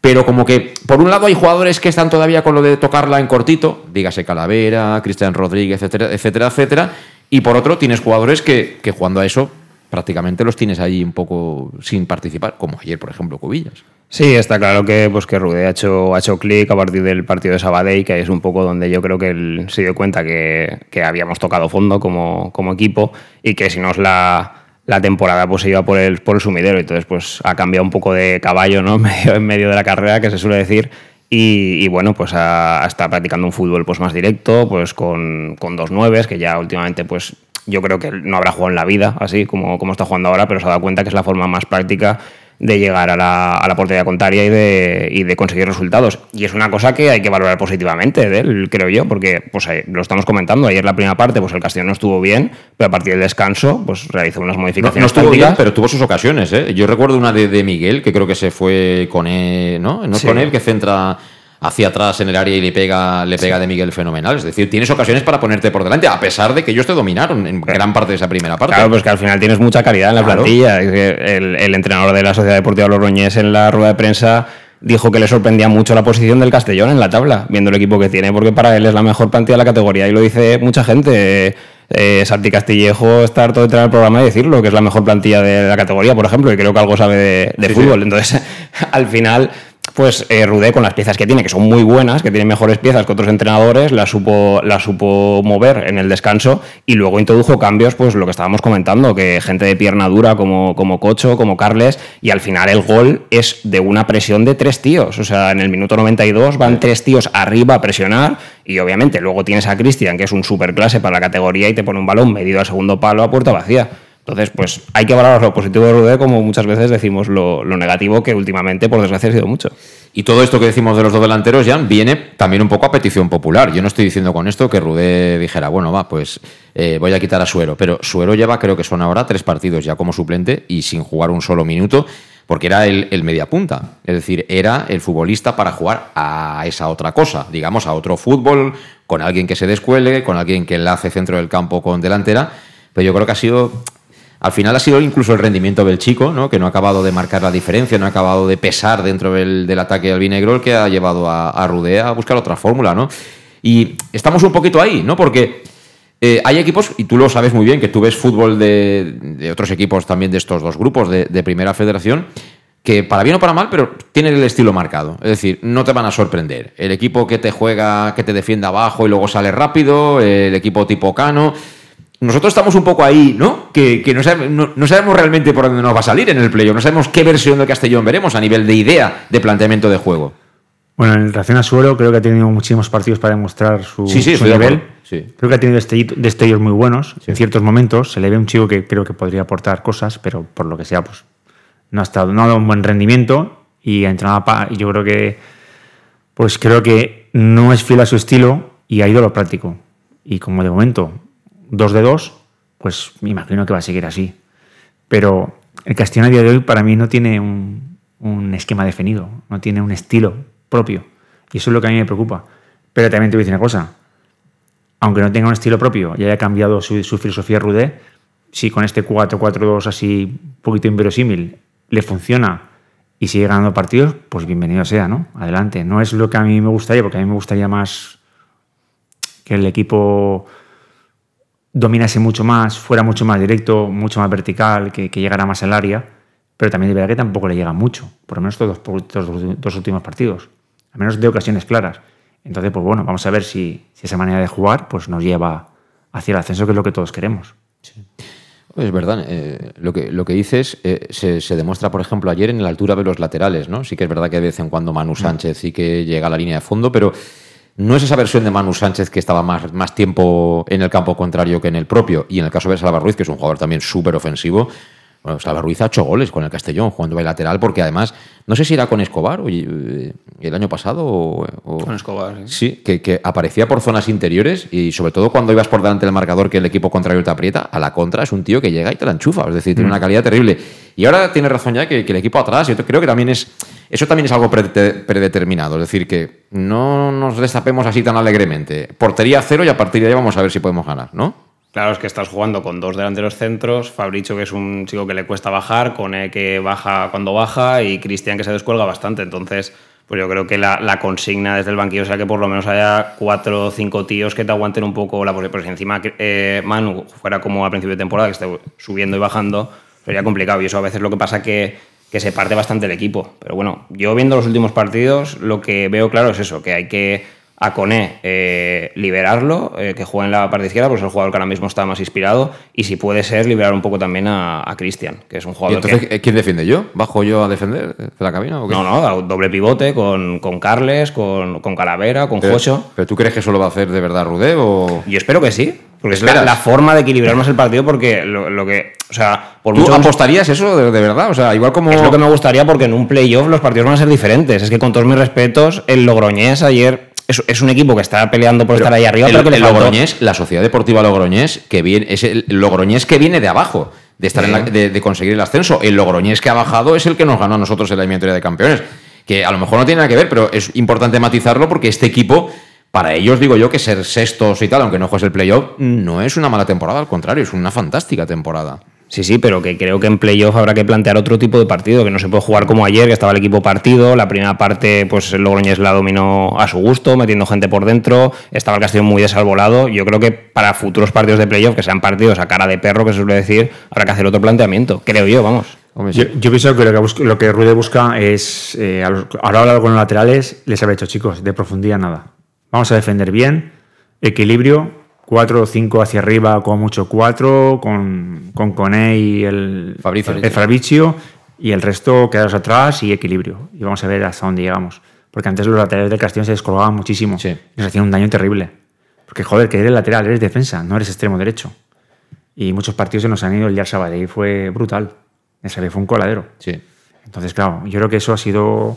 pero como que por un lado hay jugadores que están todavía con lo de tocarla en cortito, dígase Calavera, Cristian Rodríguez, etcétera, etcétera, etcétera, y por otro tienes jugadores que, que jugando a eso prácticamente los tienes ahí un poco sin participar, como ayer, por ejemplo, Cubillas. Sí, está claro que, pues, que Rude ha hecho, ha hecho clic a partir del partido de Sabadell, que es un poco donde yo creo que él se dio cuenta que, que habíamos tocado fondo como, como equipo y que si nos la, la temporada pues se iba por el, por el sumidero. Entonces, pues ha cambiado un poco de caballo, ¿no? Medio, en medio de la carrera, que se suele decir. Y, bueno, pues ha, está practicando un fútbol pues más directo, pues con, con dos nueves, que ya últimamente pues yo creo que no habrá jugado en la vida, así como, como está jugando ahora, pero se ha dado cuenta que es la forma más práctica de llegar a la, a la portería contraria y de, y de, conseguir resultados. Y es una cosa que hay que valorar positivamente de él, creo yo, porque pues, lo estamos comentando. Ayer la primera parte, pues el Castellón no estuvo bien, pero a partir del descanso, pues realizó unas modificaciones. No, no estuvo bien, pero tuvo sus ocasiones. ¿eh? Yo recuerdo una de, de, Miguel, que creo que se fue con él, ¿no? No sí. con él, que centra hacia atrás en el área y le pega, le pega sí. de Miguel fenomenal. Es decir, tienes ocasiones para ponerte por delante, a pesar de que ellos te dominaron en gran parte de esa primera parte. Claro, pues que al final tienes mucha calidad en la claro. plantilla. El, el, entrenador de la Sociedad Deportiva Logroñés en la rueda de prensa dijo que le sorprendía mucho la posición del Castellón en la tabla, viendo el equipo que tiene, porque para él es la mejor plantilla de la categoría y lo dice mucha gente. Eh, Santi Castillejo está harto de entrar al programa y decirlo, que es la mejor plantilla de la categoría, por ejemplo, y creo que algo sabe de, de sí, fútbol. Sí. Entonces, al final, pues eh, Rudé con las piezas que tiene, que son muy buenas, que tiene mejores piezas que otros entrenadores, la supo, la supo mover en el descanso y luego introdujo cambios, pues lo que estábamos comentando, que gente de pierna dura como, como Cocho, como Carles, y al final el gol es de una presión de tres tíos, o sea, en el minuto 92 van tres tíos arriba a presionar y obviamente luego tienes a Cristian, que es un superclase para la categoría y te pone un balón medido al segundo palo a puerta vacía. Entonces, pues hay que valorar lo positivo de Rudé como muchas veces decimos lo, lo, negativo que últimamente, por desgracia, ha sido mucho. Y todo esto que decimos de los dos delanteros, ya viene también un poco a petición popular. Yo no estoy diciendo con esto que Rudé dijera, bueno, va, pues eh, voy a quitar a Suero. Pero Suero lleva, creo que son ahora tres partidos ya como suplente y sin jugar un solo minuto, porque era el, el mediapunta. Es decir, era el futbolista para jugar a esa otra cosa, digamos, a otro fútbol, con alguien que se descuele, con alguien que enlace centro del campo con delantera. Pero yo creo que ha sido al final ha sido incluso el rendimiento del chico, ¿no? que no ha acabado de marcar la diferencia, no ha acabado de pesar dentro del, del ataque albinegro, el que ha llevado a, a Rudé a buscar otra fórmula. ¿no? Y estamos un poquito ahí, ¿no? porque eh, hay equipos, y tú lo sabes muy bien, que tú ves fútbol de, de otros equipos también de estos dos grupos de, de, Primera Federación, que para bien o para mal, pero tienen el estilo marcado. Es decir, no te van a sorprender. El equipo que te juega, que te defiende abajo y luego sale rápido, el equipo tipo Cano nosotros estamos un poco ahí, ¿no? Que, que no, sabemos, no, no, sabemos, realmente por dónde nos va a salir en el playoff, no sabemos qué versión del Castellón veremos a nivel de idea de planteamiento de juego. Bueno, en relación a Suero, creo que ha tenido muchísimos partidos para demostrar su, sí, sí, su nivel. Sí. Creo que ha tenido destellos muy buenos. En ciertos momentos se le ve un chico que creo que podría aportar cosas, pero por lo que sea, pues no ha, estado, no ha dado un buen rendimiento y ha entrenado a, y yo creo que pues creo que no es fiel a su estilo y ha ido a lo práctico. Y como de momento 2 de 2, pues me imagino que va a seguir así. Pero el Castellón a día de hoy para mí no tiene un, un, esquema definido, no tiene un estilo propio. Y eso es lo que a mí me preocupa. Pero también te voy a decir una cosa. Aunque no tenga un estilo propio y haya cambiado su, su filosofía Rudé, si con este 4-4-2 así un poquito inverosímil le funciona y sigue ganando partidos, pues bienvenido sea, ¿no? Adelante. No es lo que a mí me gustaría, porque a mí me gustaría más que el equipo dominase mucho más, fuera mucho más directo, mucho más vertical, que, que llegara más al área, pero también de verdad que tampoco le llega mucho, por lo menos estos dos, estos dos últimos partidos, al menos de ocasiones claras. Entonces, pues bueno, vamos a ver si, si, esa manera de jugar pues nos lleva hacia el ascenso, que es lo que todos queremos. Sí. Es verdad, eh, lo, que, lo que dices eh, se, se, demuestra, por ejemplo, ayer en la altura de los laterales, ¿no? Sí que es verdad que de vez en cuando Manu mm. Sánchez sí que llega a la línea de fondo, pero no es esa versión de Manu Sánchez que estaba más, más tiempo en el campo contrario que en el propio. Y en el caso de Salva Ruiz, que es un jugador también súper ofensivo, bueno, Salva Ruiz ha hecho goles con el Castellón jugando de lateral, porque además, no sé si era con Escobar o, el año pasado o, o con Escobar. Sí, sí que, que, aparecía por zonas interiores y sobre todo cuando ibas por delante del marcador que el equipo contrario te aprieta, a la contra es un tío que llega y te la enchufa, es decir, tiene mm. una calidad terrible. Y ahora tiene razón ya que, que el equipo atrás, yo creo que también es eso también es algo predeterminado, es decir, que no nos destapemos así tan alegremente. Portería cero y a partir de ahí vamos a ver si podemos ganar, ¿no? Claro, es que estás jugando con dos delanteros centros, Fabricio, que es un chico que le cuesta bajar, Cone que baja cuando baja y Cristian que se descuelga bastante. Entonces, pues yo creo que la, consigna desde el banquillo sea que por lo menos haya cuatro o cinco tíos que te aguanten un poco la posición. Pues si encima eh, Manu fuera como a principio de temporada, que esté subiendo y bajando, sería complicado. Y eso a veces lo que pasa que que se parte bastante el equipo. Pero bueno, yo viendo los últimos partidos, lo que veo claro es eso, que hay que a Coné eh, liberarlo, eh, que juegue en la parte izquierda, pues es el jugador que ahora mismo está más inspirado, y si puede ser, liberar un poco también a, a Cristian, que es un ¿Y jugador entonces que... quién defiende yo? ¿Bajo yo a defender de la cabina o qué? No, no, doble pivote con, con Carles, con, con Calavera, con Jocho. ¿Pero tú crees que eso lo va a hacer de verdad Rudé o...? Yo espero que sí, porque es la, forma de equilibrar más el partido, porque lo, lo que... O sea, por ¿Tú mucho... apostarías eso de, de verdad? O sea, igual como... Es lo que me gustaría porque en un playoff los partidos van a ser diferentes. Es que con todos mis respetos, el Logroñés ayer es, es un equipo que está peleando por estar ahí arriba, el, pero que el Logroñés, la Sociedad Deportiva Logroñés, que viene, es el Logroñés que viene de abajo, de estar en la- de, de conseguir el ascenso. El Logroñés que ha bajado es el que nos ganó a nosotros en la eliminatoria de campeones. Que a lo mejor no tiene nada que ver, pero es importante matizarlo porque este equipo, para ellos digo yo que ser sextos y tal, aunque no juegues el playoff, no es una mala temporada, al contrario, es una fantástica temporada. Sí, sí, pero que creo que en playoff habrá que plantear otro tipo de partido, que no se puede jugar como ayer, que estaba el equipo partido, la primera parte pues el Logroñés la dominó a su gusto, metiendo gente por dentro, estaba el Castellón muy desarbolado, yo creo que para futuros partidos de playoff, que sean partidos a cara de perro, que se suele decir, habrá que hacer otro planteamiento, creo yo, vamos. Hombre, Yo, sí. yo pienso que lo que, busca- lo que Rude busca es, eh, a, los, a la hora de hablar con los laterales, les había dicho, chicos, de profundidad nada. Vamos a defender bien, equilibrio, 4 o 5 hacia arriba, con mucho 4, con, con Coné y el Fabricio. el Fabricio, y el resto quedaros atrás y equilibrio. Y vamos a ver hasta dónde llegamos. Porque antes los laterales del Castillo se descolgaban muchísimo Sí. y nos hacían un daño terrible. Porque, joder, que eres lateral, eres defensa, no eres extremo derecho. Y muchos partidos se nos han ido el día y fue brutal. El Sabadell fue un coladero. Sí. Entonces, claro, yo creo que eso ha sido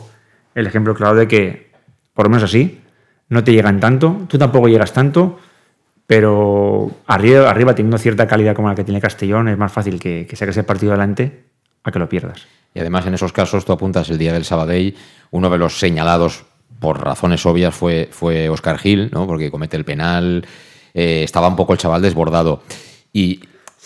el ejemplo claro de que, por lo menos así, no te llegan tanto, tú tampoco llegas tanto, pero arriba, arriba teniendo cierta calidad como la que tiene Castellón, es más fácil que, que saques el partido adelante a que lo pierdas. Y además en esos casos tú apuntas el día del Sabadell, uno de los señalados por razones obvias fue, fue Oscar Gil, ¿no? porque comete el penal, eh, estaba un poco el chaval desbordado. Y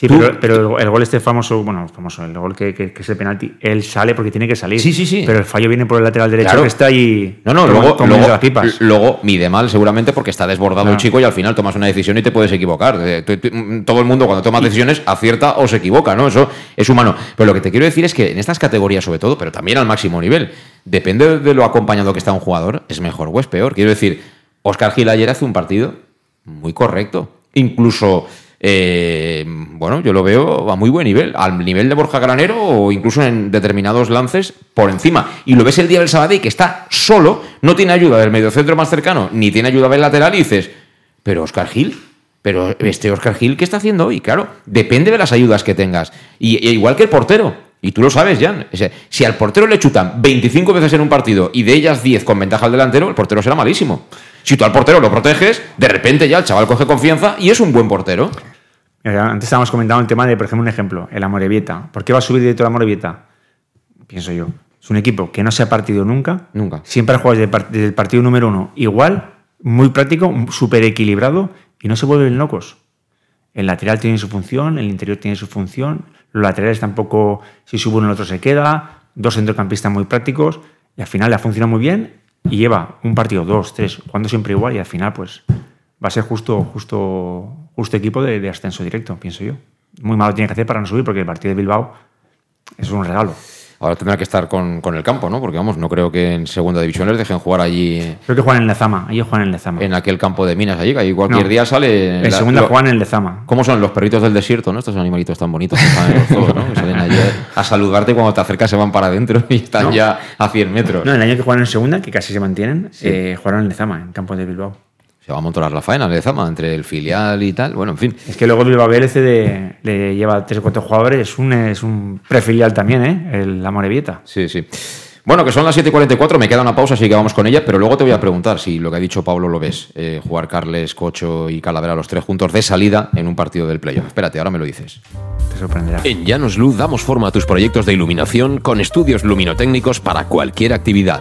Sí, pero, pero el, gol este famoso, bueno, famoso, el gol que, que- que es el penalti, él sale porque tiene que salir. Sí, sí, sí. Pero el fallo viene por el lateral derecho Claro. que está ahí. No, no, luego, luego, las pipas. luego mide mal seguramente porque está desbordado el Claro. chico y al final tomas una decisión y te puedes equivocar. Eh, tú- Todo el mundo cuando toma decisiones acierta o se equivoca, ¿no? Eso es humano. Pero lo que te quiero decir es que en estas categorías sobre todo, pero también al máximo nivel, depende de lo acompañado que está un jugador, es mejor o es peor. Quiero decir, Oscar Gil ayer hace un partido muy correcto. Incluso... eh, bueno, yo lo veo a muy buen nivel, al nivel de Borja Granero o incluso en determinados lances por encima. Y lo ves el día del Sabadell que está solo, no tiene ayuda del mediocentro más cercano, ni tiene ayuda del lateral y dices, pero Oscar Gil, pero este Oscar Gil, ¿qué está haciendo hoy? Claro, depende de las ayudas que tengas. Y, e igual que el portero. Y tú lo sabes, Jan. Si al portero le chutan 25 veces en un partido y de ellas 10 con ventaja al delantero, el portero será malísimo. Si tú al portero lo proteges, de repente ya el chaval coge confianza y es un buen portero. Antes estábamos comentando el tema de, por ejemplo, un ejemplo, el Amorebieta. ¿Por qué va a subir directo el Amorebieta? Pienso yo. Es un equipo que no se ha partido nunca. Nunca. Siempre ha jugado desde, el par- desde el partido número uno. Igual, muy práctico, súper equilibrado y no se vuelven locos. El lateral tiene su función, el interior tiene su función, los laterales tampoco, si sube uno el otro se queda, dos centrocampistas muy prácticos y al final le ha funcionado muy bien y lleva un partido, dos, tres, jugando siempre igual y al final pues va a ser justo, justo, justo equipo de, de ascenso directo, pienso yo. Muy malo tiene que hacer para no subir porque el partido de Bilbao es un regalo. Ahora tendrá que estar con, con el campo, ¿no? Porque vamos, no creo que en segunda división les dejen jugar allí Creo que juegan en Lezama, ellos juegan en Lezama. en aquel campo de minas allí, que ahí cualquier No. día sale. En la- segunda lo- juegan en Lezama. ¿Cómo son los perritos del desierto, no? Estos animalitos tan bonitos que están en los zoos, ¿no? Que salen allí a saludarte y cuando te acercas se van para adentro y están No. ya a 100 metros. No, el año que jugaron en segunda, que casi se mantienen, eh, jugaron en Lezama, en campo de Bilbao. Se va a montar la faena, le Zama, entre el filial y tal. Bueno, en fin. Es que luego Bilbao BLC de- le lleva tres o cuatro jugadores, es un, es un prefilial también, ¿eh? El Amorebieta. Sí, sí. Bueno, que son las 7 y 44, me queda una pausa, así que vamos con ella, pero luego te voy a preguntar si lo que ha dicho Pablo lo ves. eh, jugar Carles, Cocho y Calavera los tres juntos de salida en un partido del playoff. Espérate, ahora me lo dices. Te sorprenderá. En Llanos Luz damos forma a tus proyectos de iluminación con estudios luminotécnicos para cualquier actividad.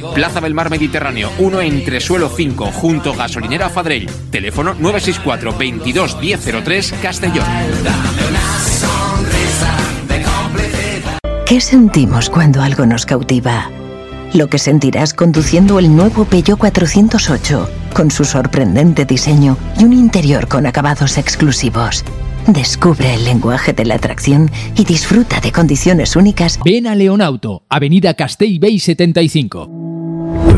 Plaza del Mar Mediterráneo, 1 entre suelo 5, junto gasolinera Fadrell. Teléfono 964 22 1003 Castellón. ¿Qué sentimos cuando algo nos cautiva? Lo que sentirás conduciendo el nuevo Peugeot 408, con su sorprendente diseño y un interior con acabados exclusivos. Descubre el lenguaje de la atracción y disfruta de condiciones únicas. Ven a Leonauto, Avenida Castellbey 75.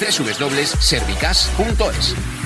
www.servicas.es.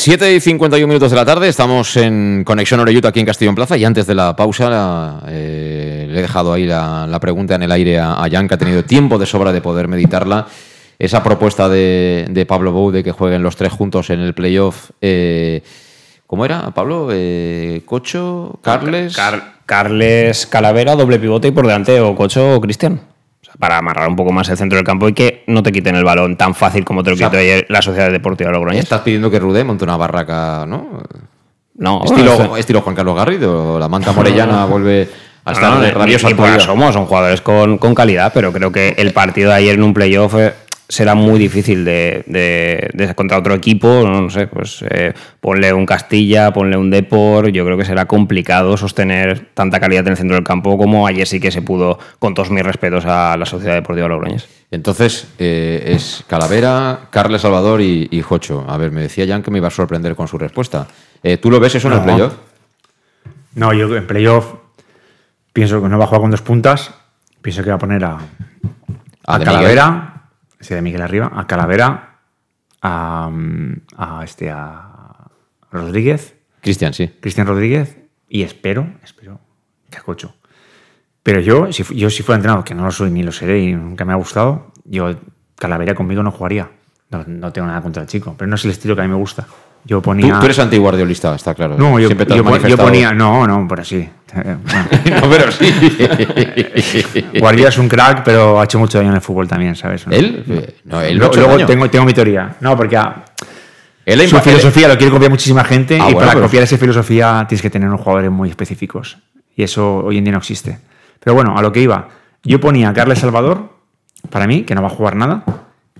7 y 51 minutos de la tarde, estamos en Conexión Oreyuto aquí en Castellón Plaza y antes de la pausa eh, le he dejado ahí la, pregunta en el aire a, a, Jan, que ha tenido tiempo de sobra de poder meditarla. Esa propuesta de, Pablo Bou de que jueguen los tres juntos en el playoff, eh, ¿cómo era, Pablo? Eh, ¿Cocho? ¿Carles? Car Carles Calavera, doble pivote y por delante o Cocho o Cristian para amarrar un poco más el centro del campo y que no te quiten el balón tan fácil como te lo quitó ayer la Sociedad Deportiva Logroñés. Estás pidiendo que Rudé monte una barraca, ¿no? No. Estilo, no estilo Juan Carlos Garrido, la manta morellana vuelve a estar no, no, rabioso y por son jugadores con, con, calidad, pero creo que el partido de ayer en un playoff será muy difícil de, de, de contra otro equipo, no, sé, pues eh, ponle un Castilla, ponle un Depor, yo creo que será complicado sostener tanta calidad en el centro del campo como ayer sí que se pudo, con todos mis respetos a la Sociedad Deportiva Logroñés. Entonces, eh, es Calavera, Carles Salvador y, y, Jocho. A ver, me decía Jan que me iba a sorprender con su respuesta. Eh, ¿Tú lo ves eso no. en el playoff? No, yo en playoff pienso que no va a jugar con dos puntas, pienso que va a poner a, a, a Calavera ese de Miguel arriba, a Calavera, a, a este a Rodríguez. Cristian, sí. Cristian Rodríguez. Y espero, espero que a Cocho. Pero yo, si, yo si fuera entrenador, que no lo soy ni lo seré y nunca me ha gustado, yo Calavera conmigo no jugaría. No, no tengo nada contra el chico, pero no es el estilo que a mí me gusta. Yo ponía... Tú, tú eres antiguardiolista, está claro. No, yo, Siempre te yo, yo, ponía... No, no, pero sí. Bueno. no, pero sí. Guardiola es un crack, pero ha hecho mucho daño en el fútbol también, ¿sabes? ¿Él? No, él no Luego tengo, tengo mi teoría. No, porque a, él su filosofía lo quiere copiar muchísima gente ah, y bueno, para pues... copiar esa filosofía tienes que tener unos jugadores muy específicos. Y eso hoy en día no existe. Pero bueno, a lo que iba. Yo ponía a Carles Salvador, para mí, que no va a jugar nada.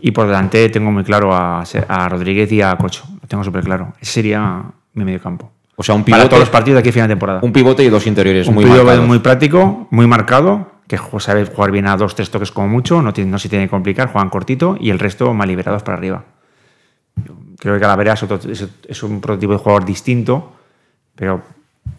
Y por delante tengo muy claro a, a Rodríguez y a Cocho. Lo tengo súper claro. Ese sería mi medio campo. O sea, un pivote. Para todos los partidos de aquí a final de temporada. Un pivote y dos interiores un muy pivote marcados. muy práctico, muy marcado, que sabe jugar bien a dos, tres toques como mucho, no, tiene, no se tiene que complicar, juegan cortito y el resto más liberados para arriba. Creo que Calavera es, otro, es, es un prototipo de jugador distinto, pero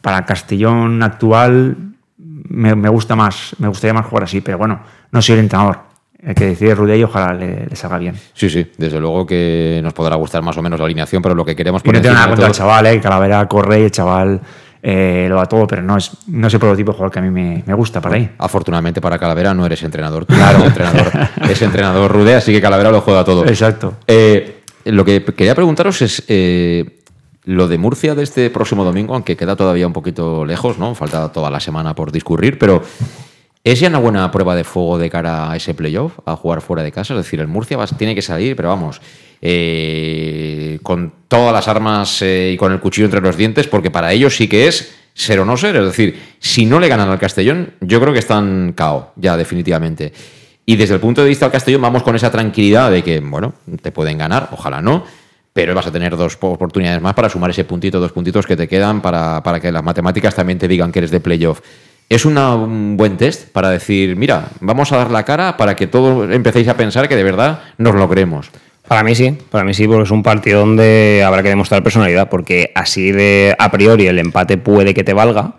para Castellón actual me, me, gusta más, me gustaría más jugar así, pero bueno, no soy el entrenador. El que decide Rudé y ojalá le, le, salga bien. Sí, sí, desde luego que nos podrá gustar más o menos la alineación, pero lo que queremos y no tengo nada contra el chaval, eh, Calavera corre y el chaval eh, lo da todo, pero no es, no es el prototipo de jugador que a mí me, me gusta para ahí. Afortunadamente para Calavera no eres entrenador, tú claro, entrenador, es entrenador Rudé, así que Calavera lo juega todo. Exacto. Eh, lo que quería preguntaros es eh, lo de Murcia de este próximo domingo, aunque queda todavía un poquito lejos, ¿no? Falta toda la semana por discurrir, pero ¿es ya una buena prueba de fuego de cara a ese playoff, a jugar fuera de casa? Es decir, el Murcia tiene que salir, pero vamos, eh, con todas las armas eh, y con el cuchillo entre los dientes, porque para ellos sí que es ser o no ser. Es decir, si no le ganan al Castellón, yo creo que están cao, ya definitivamente. Y desde el punto de vista del Castellón vamos con esa tranquilidad de que, bueno, te pueden ganar, ojalá no, pero vas a tener dos oportunidades más para sumar ese puntito, dos puntitos que te quedan para, para que las matemáticas también te digan que eres de playoff. Es un buen test para decir, mira, vamos a dar la cara para que todos empecéis a pensar que de verdad nos lo creemos. Para mí sí, para mí sí, porque es un partido donde habrá que demostrar personalidad, porque así de a priori el empate puede que te valga,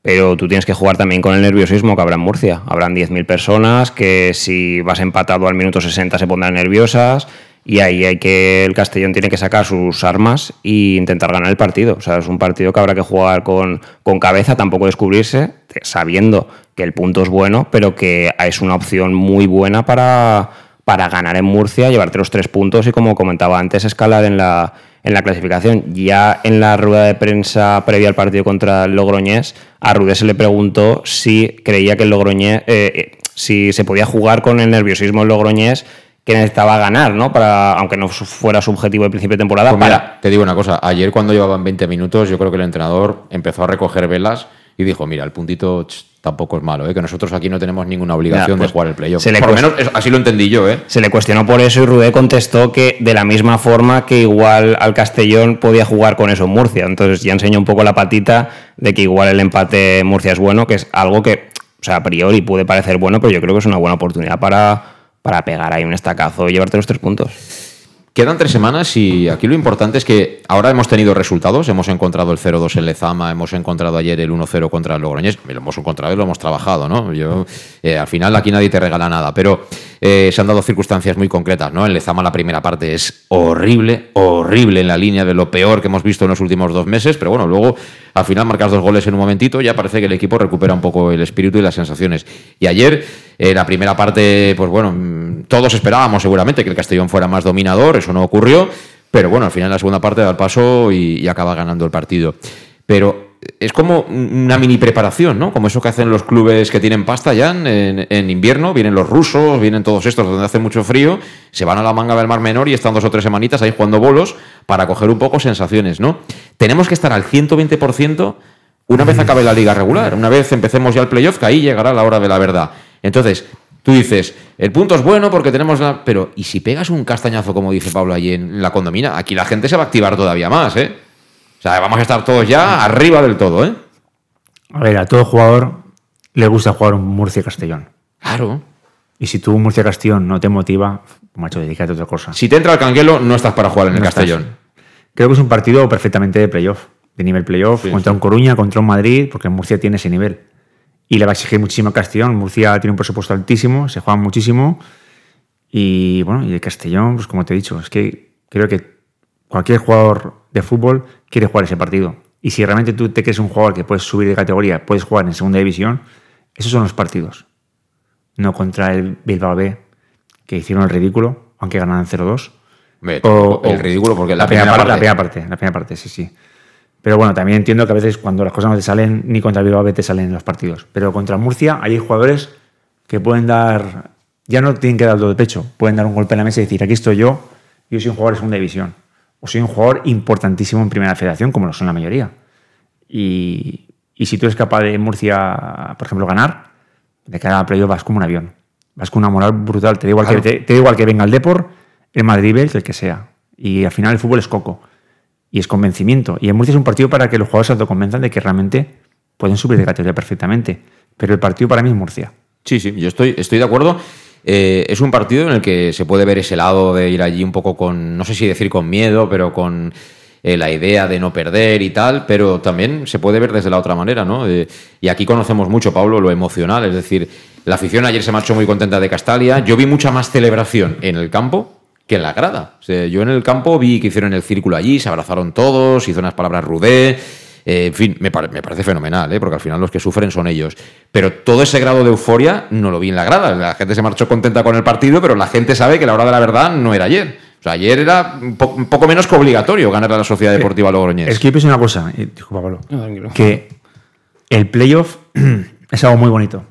pero tú tienes que jugar también con el nerviosismo que habrá en Murcia. Habrán 10.000 personas que si vas empatado al minuto 60 se pondrán nerviosas y ahí hay que el Castellón tiene que sacar sus armas e intentar ganar el partido. O sea, es un partido que habrá que jugar con, con cabeza, tampoco descubrirse, sabiendo que el punto es bueno, pero que es una opción muy buena para, para ganar en Murcia, llevarte los tres puntos y, como comentaba antes, escalar en la, en la clasificación. Ya en la rueda de prensa previa al partido contra el Logroñés, a Rudé se le preguntó si creía que el Logroñés, eh, eh, si se podía jugar con el nerviosismo el Logroñés que necesitaba ganar, ¿no? Para, aunque no fuera su objetivo de principio de temporada. Pues mira, te digo una cosa, ayer cuando llevaban 20 minutos, yo creo que el entrenador empezó a recoger velas y dijo, mira, el puntito tampoco es malo, ¿eh? que nosotros aquí no tenemos ninguna obligación Ya, pues, de jugar el playoff. Por lo menos así lo entendí yo, ¿eh? Se le cuestionó por eso y Rudé contestó que de la misma forma que igual al Castellón podía jugar con eso en Murcia. Entonces ya enseñó un poco la patita de que igual el empate en Murcia es bueno, que es algo que, o sea, a priori puede parecer bueno, pero yo creo que es una buena oportunidad para, para pegar ahí un estacazo y llevarte los tres puntos. Quedan tres semanas y aquí lo importante es que ahora hemos tenido resultados. Hemos encontrado el 0-2 en Lezama, hemos encontrado ayer el 1-0 contra el Logroñés. Lo hemos encontrado y lo hemos trabajado, ¿no? Yo, eh, al final aquí nadie te regala nada, pero eh, se han dado circunstancias muy concretas, ¿no? En Lezama la primera parte es horrible, horrible en la línea de lo peor que hemos visto en los últimos dos meses, pero bueno, luego al final marcas dos goles en un momentito, ya parece que el equipo recupera un poco el espíritu y las sensaciones. Y ayer, eh, la primera parte, pues bueno, mm, todos esperábamos seguramente que el Castellón fuera más dominador, eso no ocurrió, pero bueno, al final la segunda parte da el paso y, y acaba ganando el partido. Pero es como una mini preparación, ¿no? Como eso que hacen los clubes que tienen pasta ya en, en invierno, vienen los rusos, vienen todos estos donde hace mucho frío, se van a la manga del Mar Menor y están dos o tres semanitas ahí jugando bolos para coger un poco sensaciones, ¿no? Tenemos que estar al 120% una vez acabe la liga regular, una vez empecemos ya el playoff, que ahí llegará la hora de la verdad. Entonces, tú dices, el punto es bueno porque tenemos la... Pero, ¿y si pegas un castañazo, como dice Pablo allí en la condomina? Aquí la gente se va a activar todavía más, ¿eh? O sea, vamos a estar todos ya arriba del todo, ¿eh? A ver, a todo jugador le gusta jugar un Murcia-Castellón. Claro. Y si tú Murcia-Castellón no te motiva, macho, dedícate a otra cosa. Si te entra el canguelo, no estás para jugar en el estás. Castellón. Creo que es un partido perfectamente de playoff, de nivel playoff, Sí, contra sí. un Coruña, contra un Madrid, porque Murcia tiene ese nivel. Y le va a exigir muchísimo a Castellón. Murcia tiene un presupuesto altísimo, se juega muchísimo. Y bueno, y el Castellón, pues como te he dicho, es que creo que cualquier jugador de fútbol quiere jugar ese partido. Y si realmente tú te crees un jugador que puedes subir de categoría, puedes jugar en segunda división, esos son los partidos. No contra el Bilbao B, que hicieron el ridículo, aunque ganaron 0-2. Ve, el ridículo, porque la primera parte- La primera parte, la primera parte, sí, sí. Pero bueno, también entiendo que a veces cuando las cosas no te salen, ni contra el Bilbao B te salen en los partidos. Pero contra Murcia hay jugadores que pueden dar, ya no tienen que dar de pecho, pueden dar un golpe en la mesa y decir, aquí estoy yo, yo soy un jugador de segunda división. O soy un jugador importantísimo en primera federación, como lo son la mayoría. Y, y si tú eres capaz de Murcia, por ejemplo, ganar, de cara a playoff vas como un avión. Vas con una moral brutal. Te da igual, Claro. que, te, te da igual que venga el Depor, el Madrid, el que el que sea. Y al final el fútbol es coco. Y es convencimiento. Y en Murcia es un partido para que los jugadores se autoconvenzan de que realmente pueden subir de categoría perfectamente. Pero el partido para mí es Murcia. Sí, sí, yo estoy, estoy de acuerdo. Eh, es un partido en el que se puede ver ese lado de ir allí un poco con, no sé si decir con miedo, pero con eh, la idea de no perder y tal, pero también se puede ver desde la otra manera, ¿no? Eh, y aquí conocemos mucho, Pablo, lo emocional, es decir, la afición ayer se marchó muy contenta de Castalia, yo vi mucha más celebración en el campo que en la grada. Yo en el campo vi que hicieron el círculo allí, se abrazaron todos, hizo unas palabras rudé. Eh, en fin, me, pare- me parece fenomenal, ¿eh? porque al final los que sufren son ellos. Pero todo ese grado de euforia no lo vi en la grada. La gente se marchó contenta con el partido, pero la gente sabe que la hora de la verdad no era ayer. O sea, ayer era un, po- un poco menos que obligatorio ganar a la Sociedad Deportiva Logroñés. Es que yo pienso una cosa, y disculpa Pablo, No, que el playoff es algo muy bonito.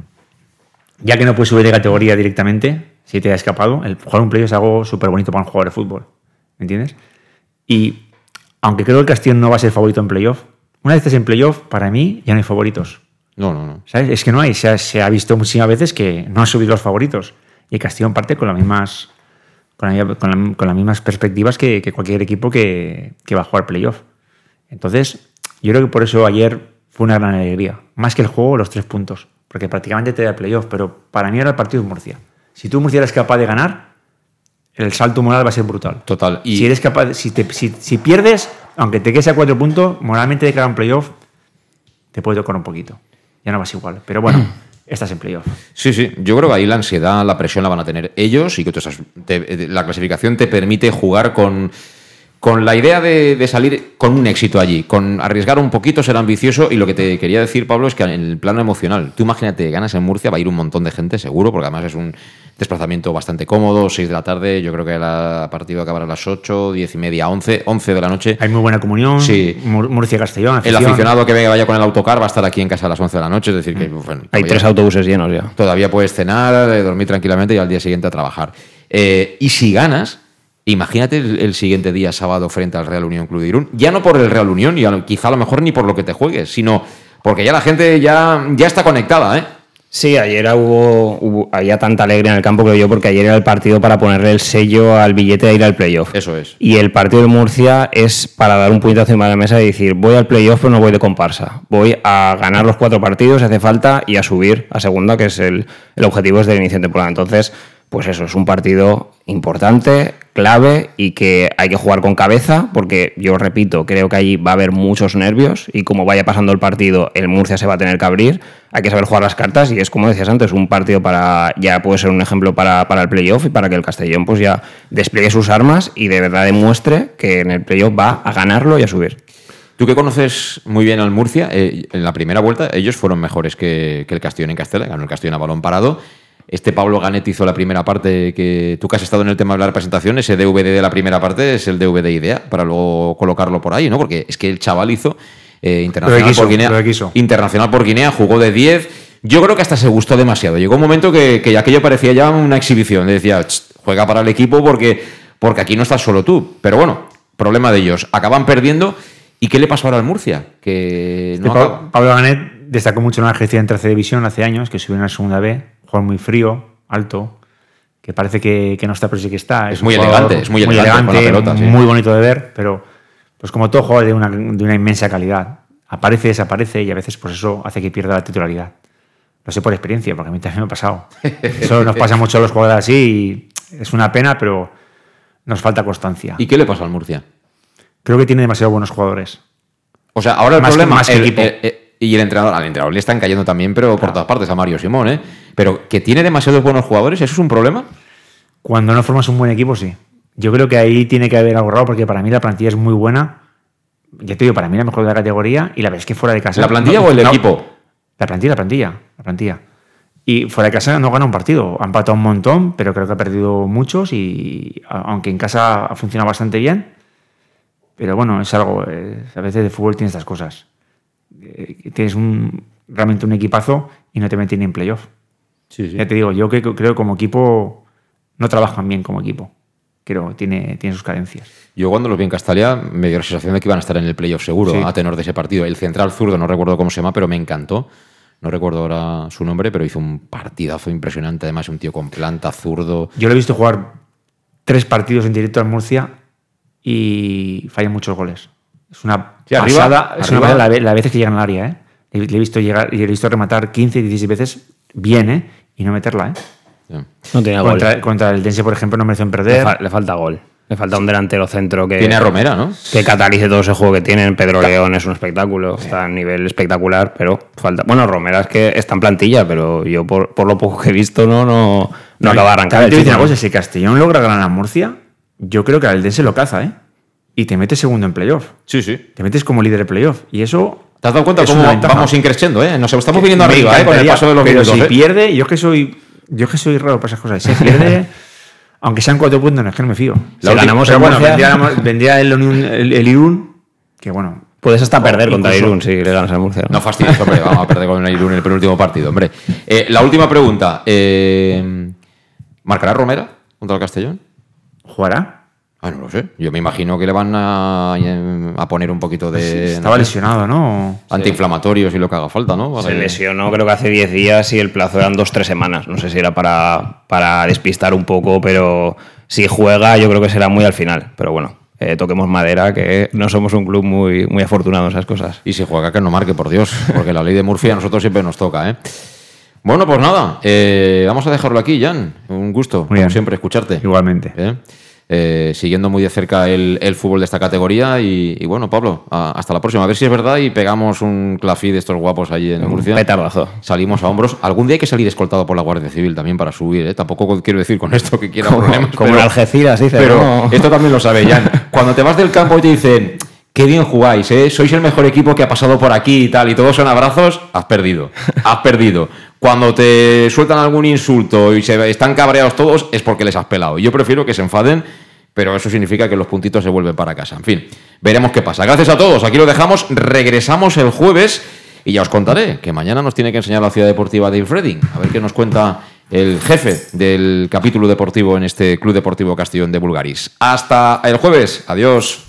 Ya que no puedes subir de categoría directamente, si te ha escapado, el jugar un playoff es algo súper bonito para un jugador de fútbol. ¿Me entiendes? Y aunque creo que el Castellón no va a ser favorito en playoff, una vez estés en playoff, para mí ya no hay favoritos. No, no, no. ¿Sabes? Es que no hay. Se ha, se ha visto muchísimas veces que no han subido los favoritos. Y el Castellón parte con las mismas, con la- con la- con las mismas perspectivas que, que cualquier equipo que, que va a jugar playoff. Entonces, yo creo que por eso ayer fue una gran alegría. Más que el juego, los tres puntos. Porque prácticamente te da playoff. Pero para mí era el partido de Murcia. Si tú Murcia eres capaz de ganar, el salto moral va a ser brutal. Total. Y Si eres capaz, si, te- si, si pierdes, aunque te quedes a cuatro puntos, moralmente de cara a un playoff, te puede tocar un poquito. Ya no vas igual. Pero bueno, estás en playoff. Sí, sí, yo creo que ahí la ansiedad, la presión la van a tener ellos y que tú estás- te- la clasificación te permite jugar con, con la idea de, de salir con un éxito allí, con arriesgar un poquito, ser ambicioso y lo que te quería decir, Pablo, es que en el plano emocional, tú imagínate, ganas en Murcia, va a ir un montón de gente, seguro, porque además es un desplazamiento bastante cómodo, 6 de la tarde, yo creo que el partido acabará a las 8, 10 y media, 11, 11 de la noche. Hay muy buena comunión. Sí. Mur- Murcia-Castellón. El aficionado que vaya con el autocar va a estar aquí en casa a las 11 de la noche, es decir, que bueno, Hay tres autobuses llenos ya. Todavía puedes cenar, eh, dormir tranquilamente y al día siguiente a trabajar. Eh, y si ganas, imagínate el, el siguiente día sábado frente al Real Unión Club de Irún. Ya no por el Real Unión y a quizá a lo mejor ni por lo que te juegues, sino porque ya la gente ya, ya está conectada, ¿eh? Sí, ayer hubo, hubo- había tanta alegría en el campo, creo yo, porque ayer era el partido para ponerle el sello al billete de ir al playoff. Eso es. Y el partido de Murcia es para dar un puñetazo encima de la mesa y decir, voy al playoff, pero no voy de comparsa. Voy a ganar los cuatro partidos si hace falta y a subir a segunda, que es el, el objetivo desde el inicio de temporada. Entonces, pues eso, es un partido importante, clave y que hay que jugar con cabeza, porque yo repito, creo que allí va a haber muchos nervios y como vaya pasando el partido, el Murcia se va a tener que abrir. Hay que saber jugar las cartas y es como decías antes, un partido para, ya puede ser un ejemplo para, para el playoff y para que el Castellón pues ya despliegue sus armas y de verdad demuestre que en el playoff va a ganarlo y a subir. Tú que conoces muy bien al Murcia, eh, en la primera vuelta ellos fueron mejores que, que el Castellón en Castela, ganó el Castellón a balón parado. Este Pablo Ganet hizo la primera parte que tú que has estado en el tema de la representación, ese DVD de la primera parte es el DVD idea para luego colocarlo por ahí, ¿no? Porque es que el chaval hizo eh, internacional, quiso, por Guinea, internacional por Guinea, jugó de 10. Yo creo que hasta se gustó demasiado. Llegó un momento que, que aquello parecía ya una exhibición. Decía, "Ch, juega para el equipo porque, porque aquí no estás solo tú. Pero bueno, problema de ellos. Acaban perdiendo. ¿Y qué le pasó ahora al Murcia? Que no Pablo Ganet destacó mucho en la Argentina en tercera división hace años, que subió en la segunda B, jugador muy frío, alto, que parece que, que no está, pero sí que está. Es muy elegante, es muy elegante con la pelota, sí. muy bonito de ver, pero pues como todo jugador de una, de una inmensa calidad. Aparece, desaparece y a veces pues eso hace que pierda la titularidad. Lo sé por experiencia, porque a mí también me ha pasado. Eso nos pasa mucho a los jugadores así y es una pena, pero nos falta constancia. ¿Y qué le pasó al Murcia? Creo que tiene demasiado buenos jugadores. O sea, ahora el Más que- problema más que el- y el entrenador, al entrenador le están cayendo también, pero por todas partes, a Mario Simón, ¿eh? Pero que tiene demasiados buenos jugadores, ¿eso es un problema? Cuando no formas un buen equipo, sí. Yo creo que ahí tiene que haber algo raro porque para mí la plantilla es muy buena. Ya te digo, para mí la mejor de la categoría y la ves que fuera de casa. ¿La plantilla no- o el no, equipo? La plantilla, la plantilla, la plantilla. Y fuera de casa no gana un partido. Ha empatado un montón, pero creo que ha perdido muchos y aunque en casa ha funcionado bastante bien. Pero bueno, es algo. eh, a veces de fútbol tiene estas cosas. Eh, tienes un, realmente un equipazo y no te meten ni en playoff. Ya te digo, yo que- creo que como equipo no trabajan bien como equipo. Creo tiene, tiene sus carencias. Yo cuando los vi en Castalia me dio la sensación de que iban a estar en el playoff seguro, Sí. a tenor de ese partido. El central zurdo, no recuerdo cómo se llama, pero me encantó. No recuerdo ahora su nombre, pero hizo un partidazo impresionante. Además, un tío con planta, zurdo. Yo lo he visto jugar tres partidos en directo en Murcia y falla muchos goles. Es una Sí, arriba- pasada, es una pasada la, las veces que llegan al área. ¿eh? Le, le he visto llegar y le he visto rematar 15, 16 veces bien ¿eh? y no meterla. ¿eh? No tiene gol. Contra, contra el Dense, por ejemplo, no merecen Le, perder. fa- le falta gol. Le falta un delantero centro que. Tiene a Romera, ¿no? Que catalice todo ese juego que tienen. Pedro León es un espectáculo. Está a nivel espectacular, pero falta. Bueno, Romera es que está en plantilla, pero yo por, por lo poco que he visto no, no, no acaba de arrancar. Te voy a decir una ¿no? cosa, si Castellón logra ganar a Murcia, yo creo que al Dense lo caza, ¿eh? Y te metes segundo en playoff. Sí, sí. Te metes como líder de playoff. Y eso. ¿Te has dado cuenta cómo vamos increciendo, eh? Nos estamos viniendo arriba, eh, con el paso de los Pero minutos. si eh. pierde, yo es que soy. Yo es que soy raro para esas cosas. Si pierde, aunque sean cuatro puntos, no es que no me fío. Si ganamos Pero en bueno, vendría, vendría el, el, el Irún, que bueno. Puedes hasta perder contra incluso- Irún si le ganas al Murcia. No fastidies, hombre, vamos a perder con el Irún en el penúltimo partido, hombre. Eh, la última pregunta. eh, ¿Marcará Romera contra el Castellón? ¿Jugará? Ah, no lo sé. Yo me imagino que le van a, a poner un poquito de. Estaba no lesionado, ¿no? Antiinflamatorios y lo que haga falta, ¿no? Se lesionó creo que hace 10 días y el plazo eran 2-3 semanas. No sé si era para, para despistar un poco, pero si juega yo creo que será muy al final. Pero bueno, eh, toquemos madera, que no somos un club muy, muy afortunado en esas cosas. Y si juega que no marque, por Dios, porque la ley de Murphy a nosotros siempre nos toca, ¿eh? Bueno, pues nada, eh, vamos a dejarlo aquí, Jan. Un gusto, Muy bien. como siempre, escucharte. Igualmente. ¿Eh? Eh, siguiendo muy de cerca el, el fútbol de esta categoría. Y, y bueno, Pablo, a- hasta la próxima. A ver si es verdad y pegamos un clafí de estos guapos allí en Murcia. petardazo. Salimos a hombros. Algún día hay que salir escoltado por la Guardia Civil también para subir. ¿eh? Tampoco quiero decir con esto que quiera Como- problemas. como en Algeciras, dice, Pero ¿no? esto también lo sabe Jan. Cuando te vas del campo y te dicen. Qué bien jugáis, ¿eh? sois el mejor equipo que ha pasado por aquí y tal, y todos son abrazos, has perdido, has perdido. Cuando te sueltan algún insulto y se están cabreados todos, es porque les has pelado. Yo prefiero que se enfaden, pero eso significa que los puntitos se vuelven para casa. En fin, veremos qué pasa. Gracias a todos, aquí lo dejamos, regresamos el jueves y ya os contaré que mañana nos tiene que enseñar la ciudad deportiva de Freding, a ver qué nos cuenta el jefe del capítulo deportivo en este Club Deportivo Castellón de Bulgaris. Hasta el jueves, adiós.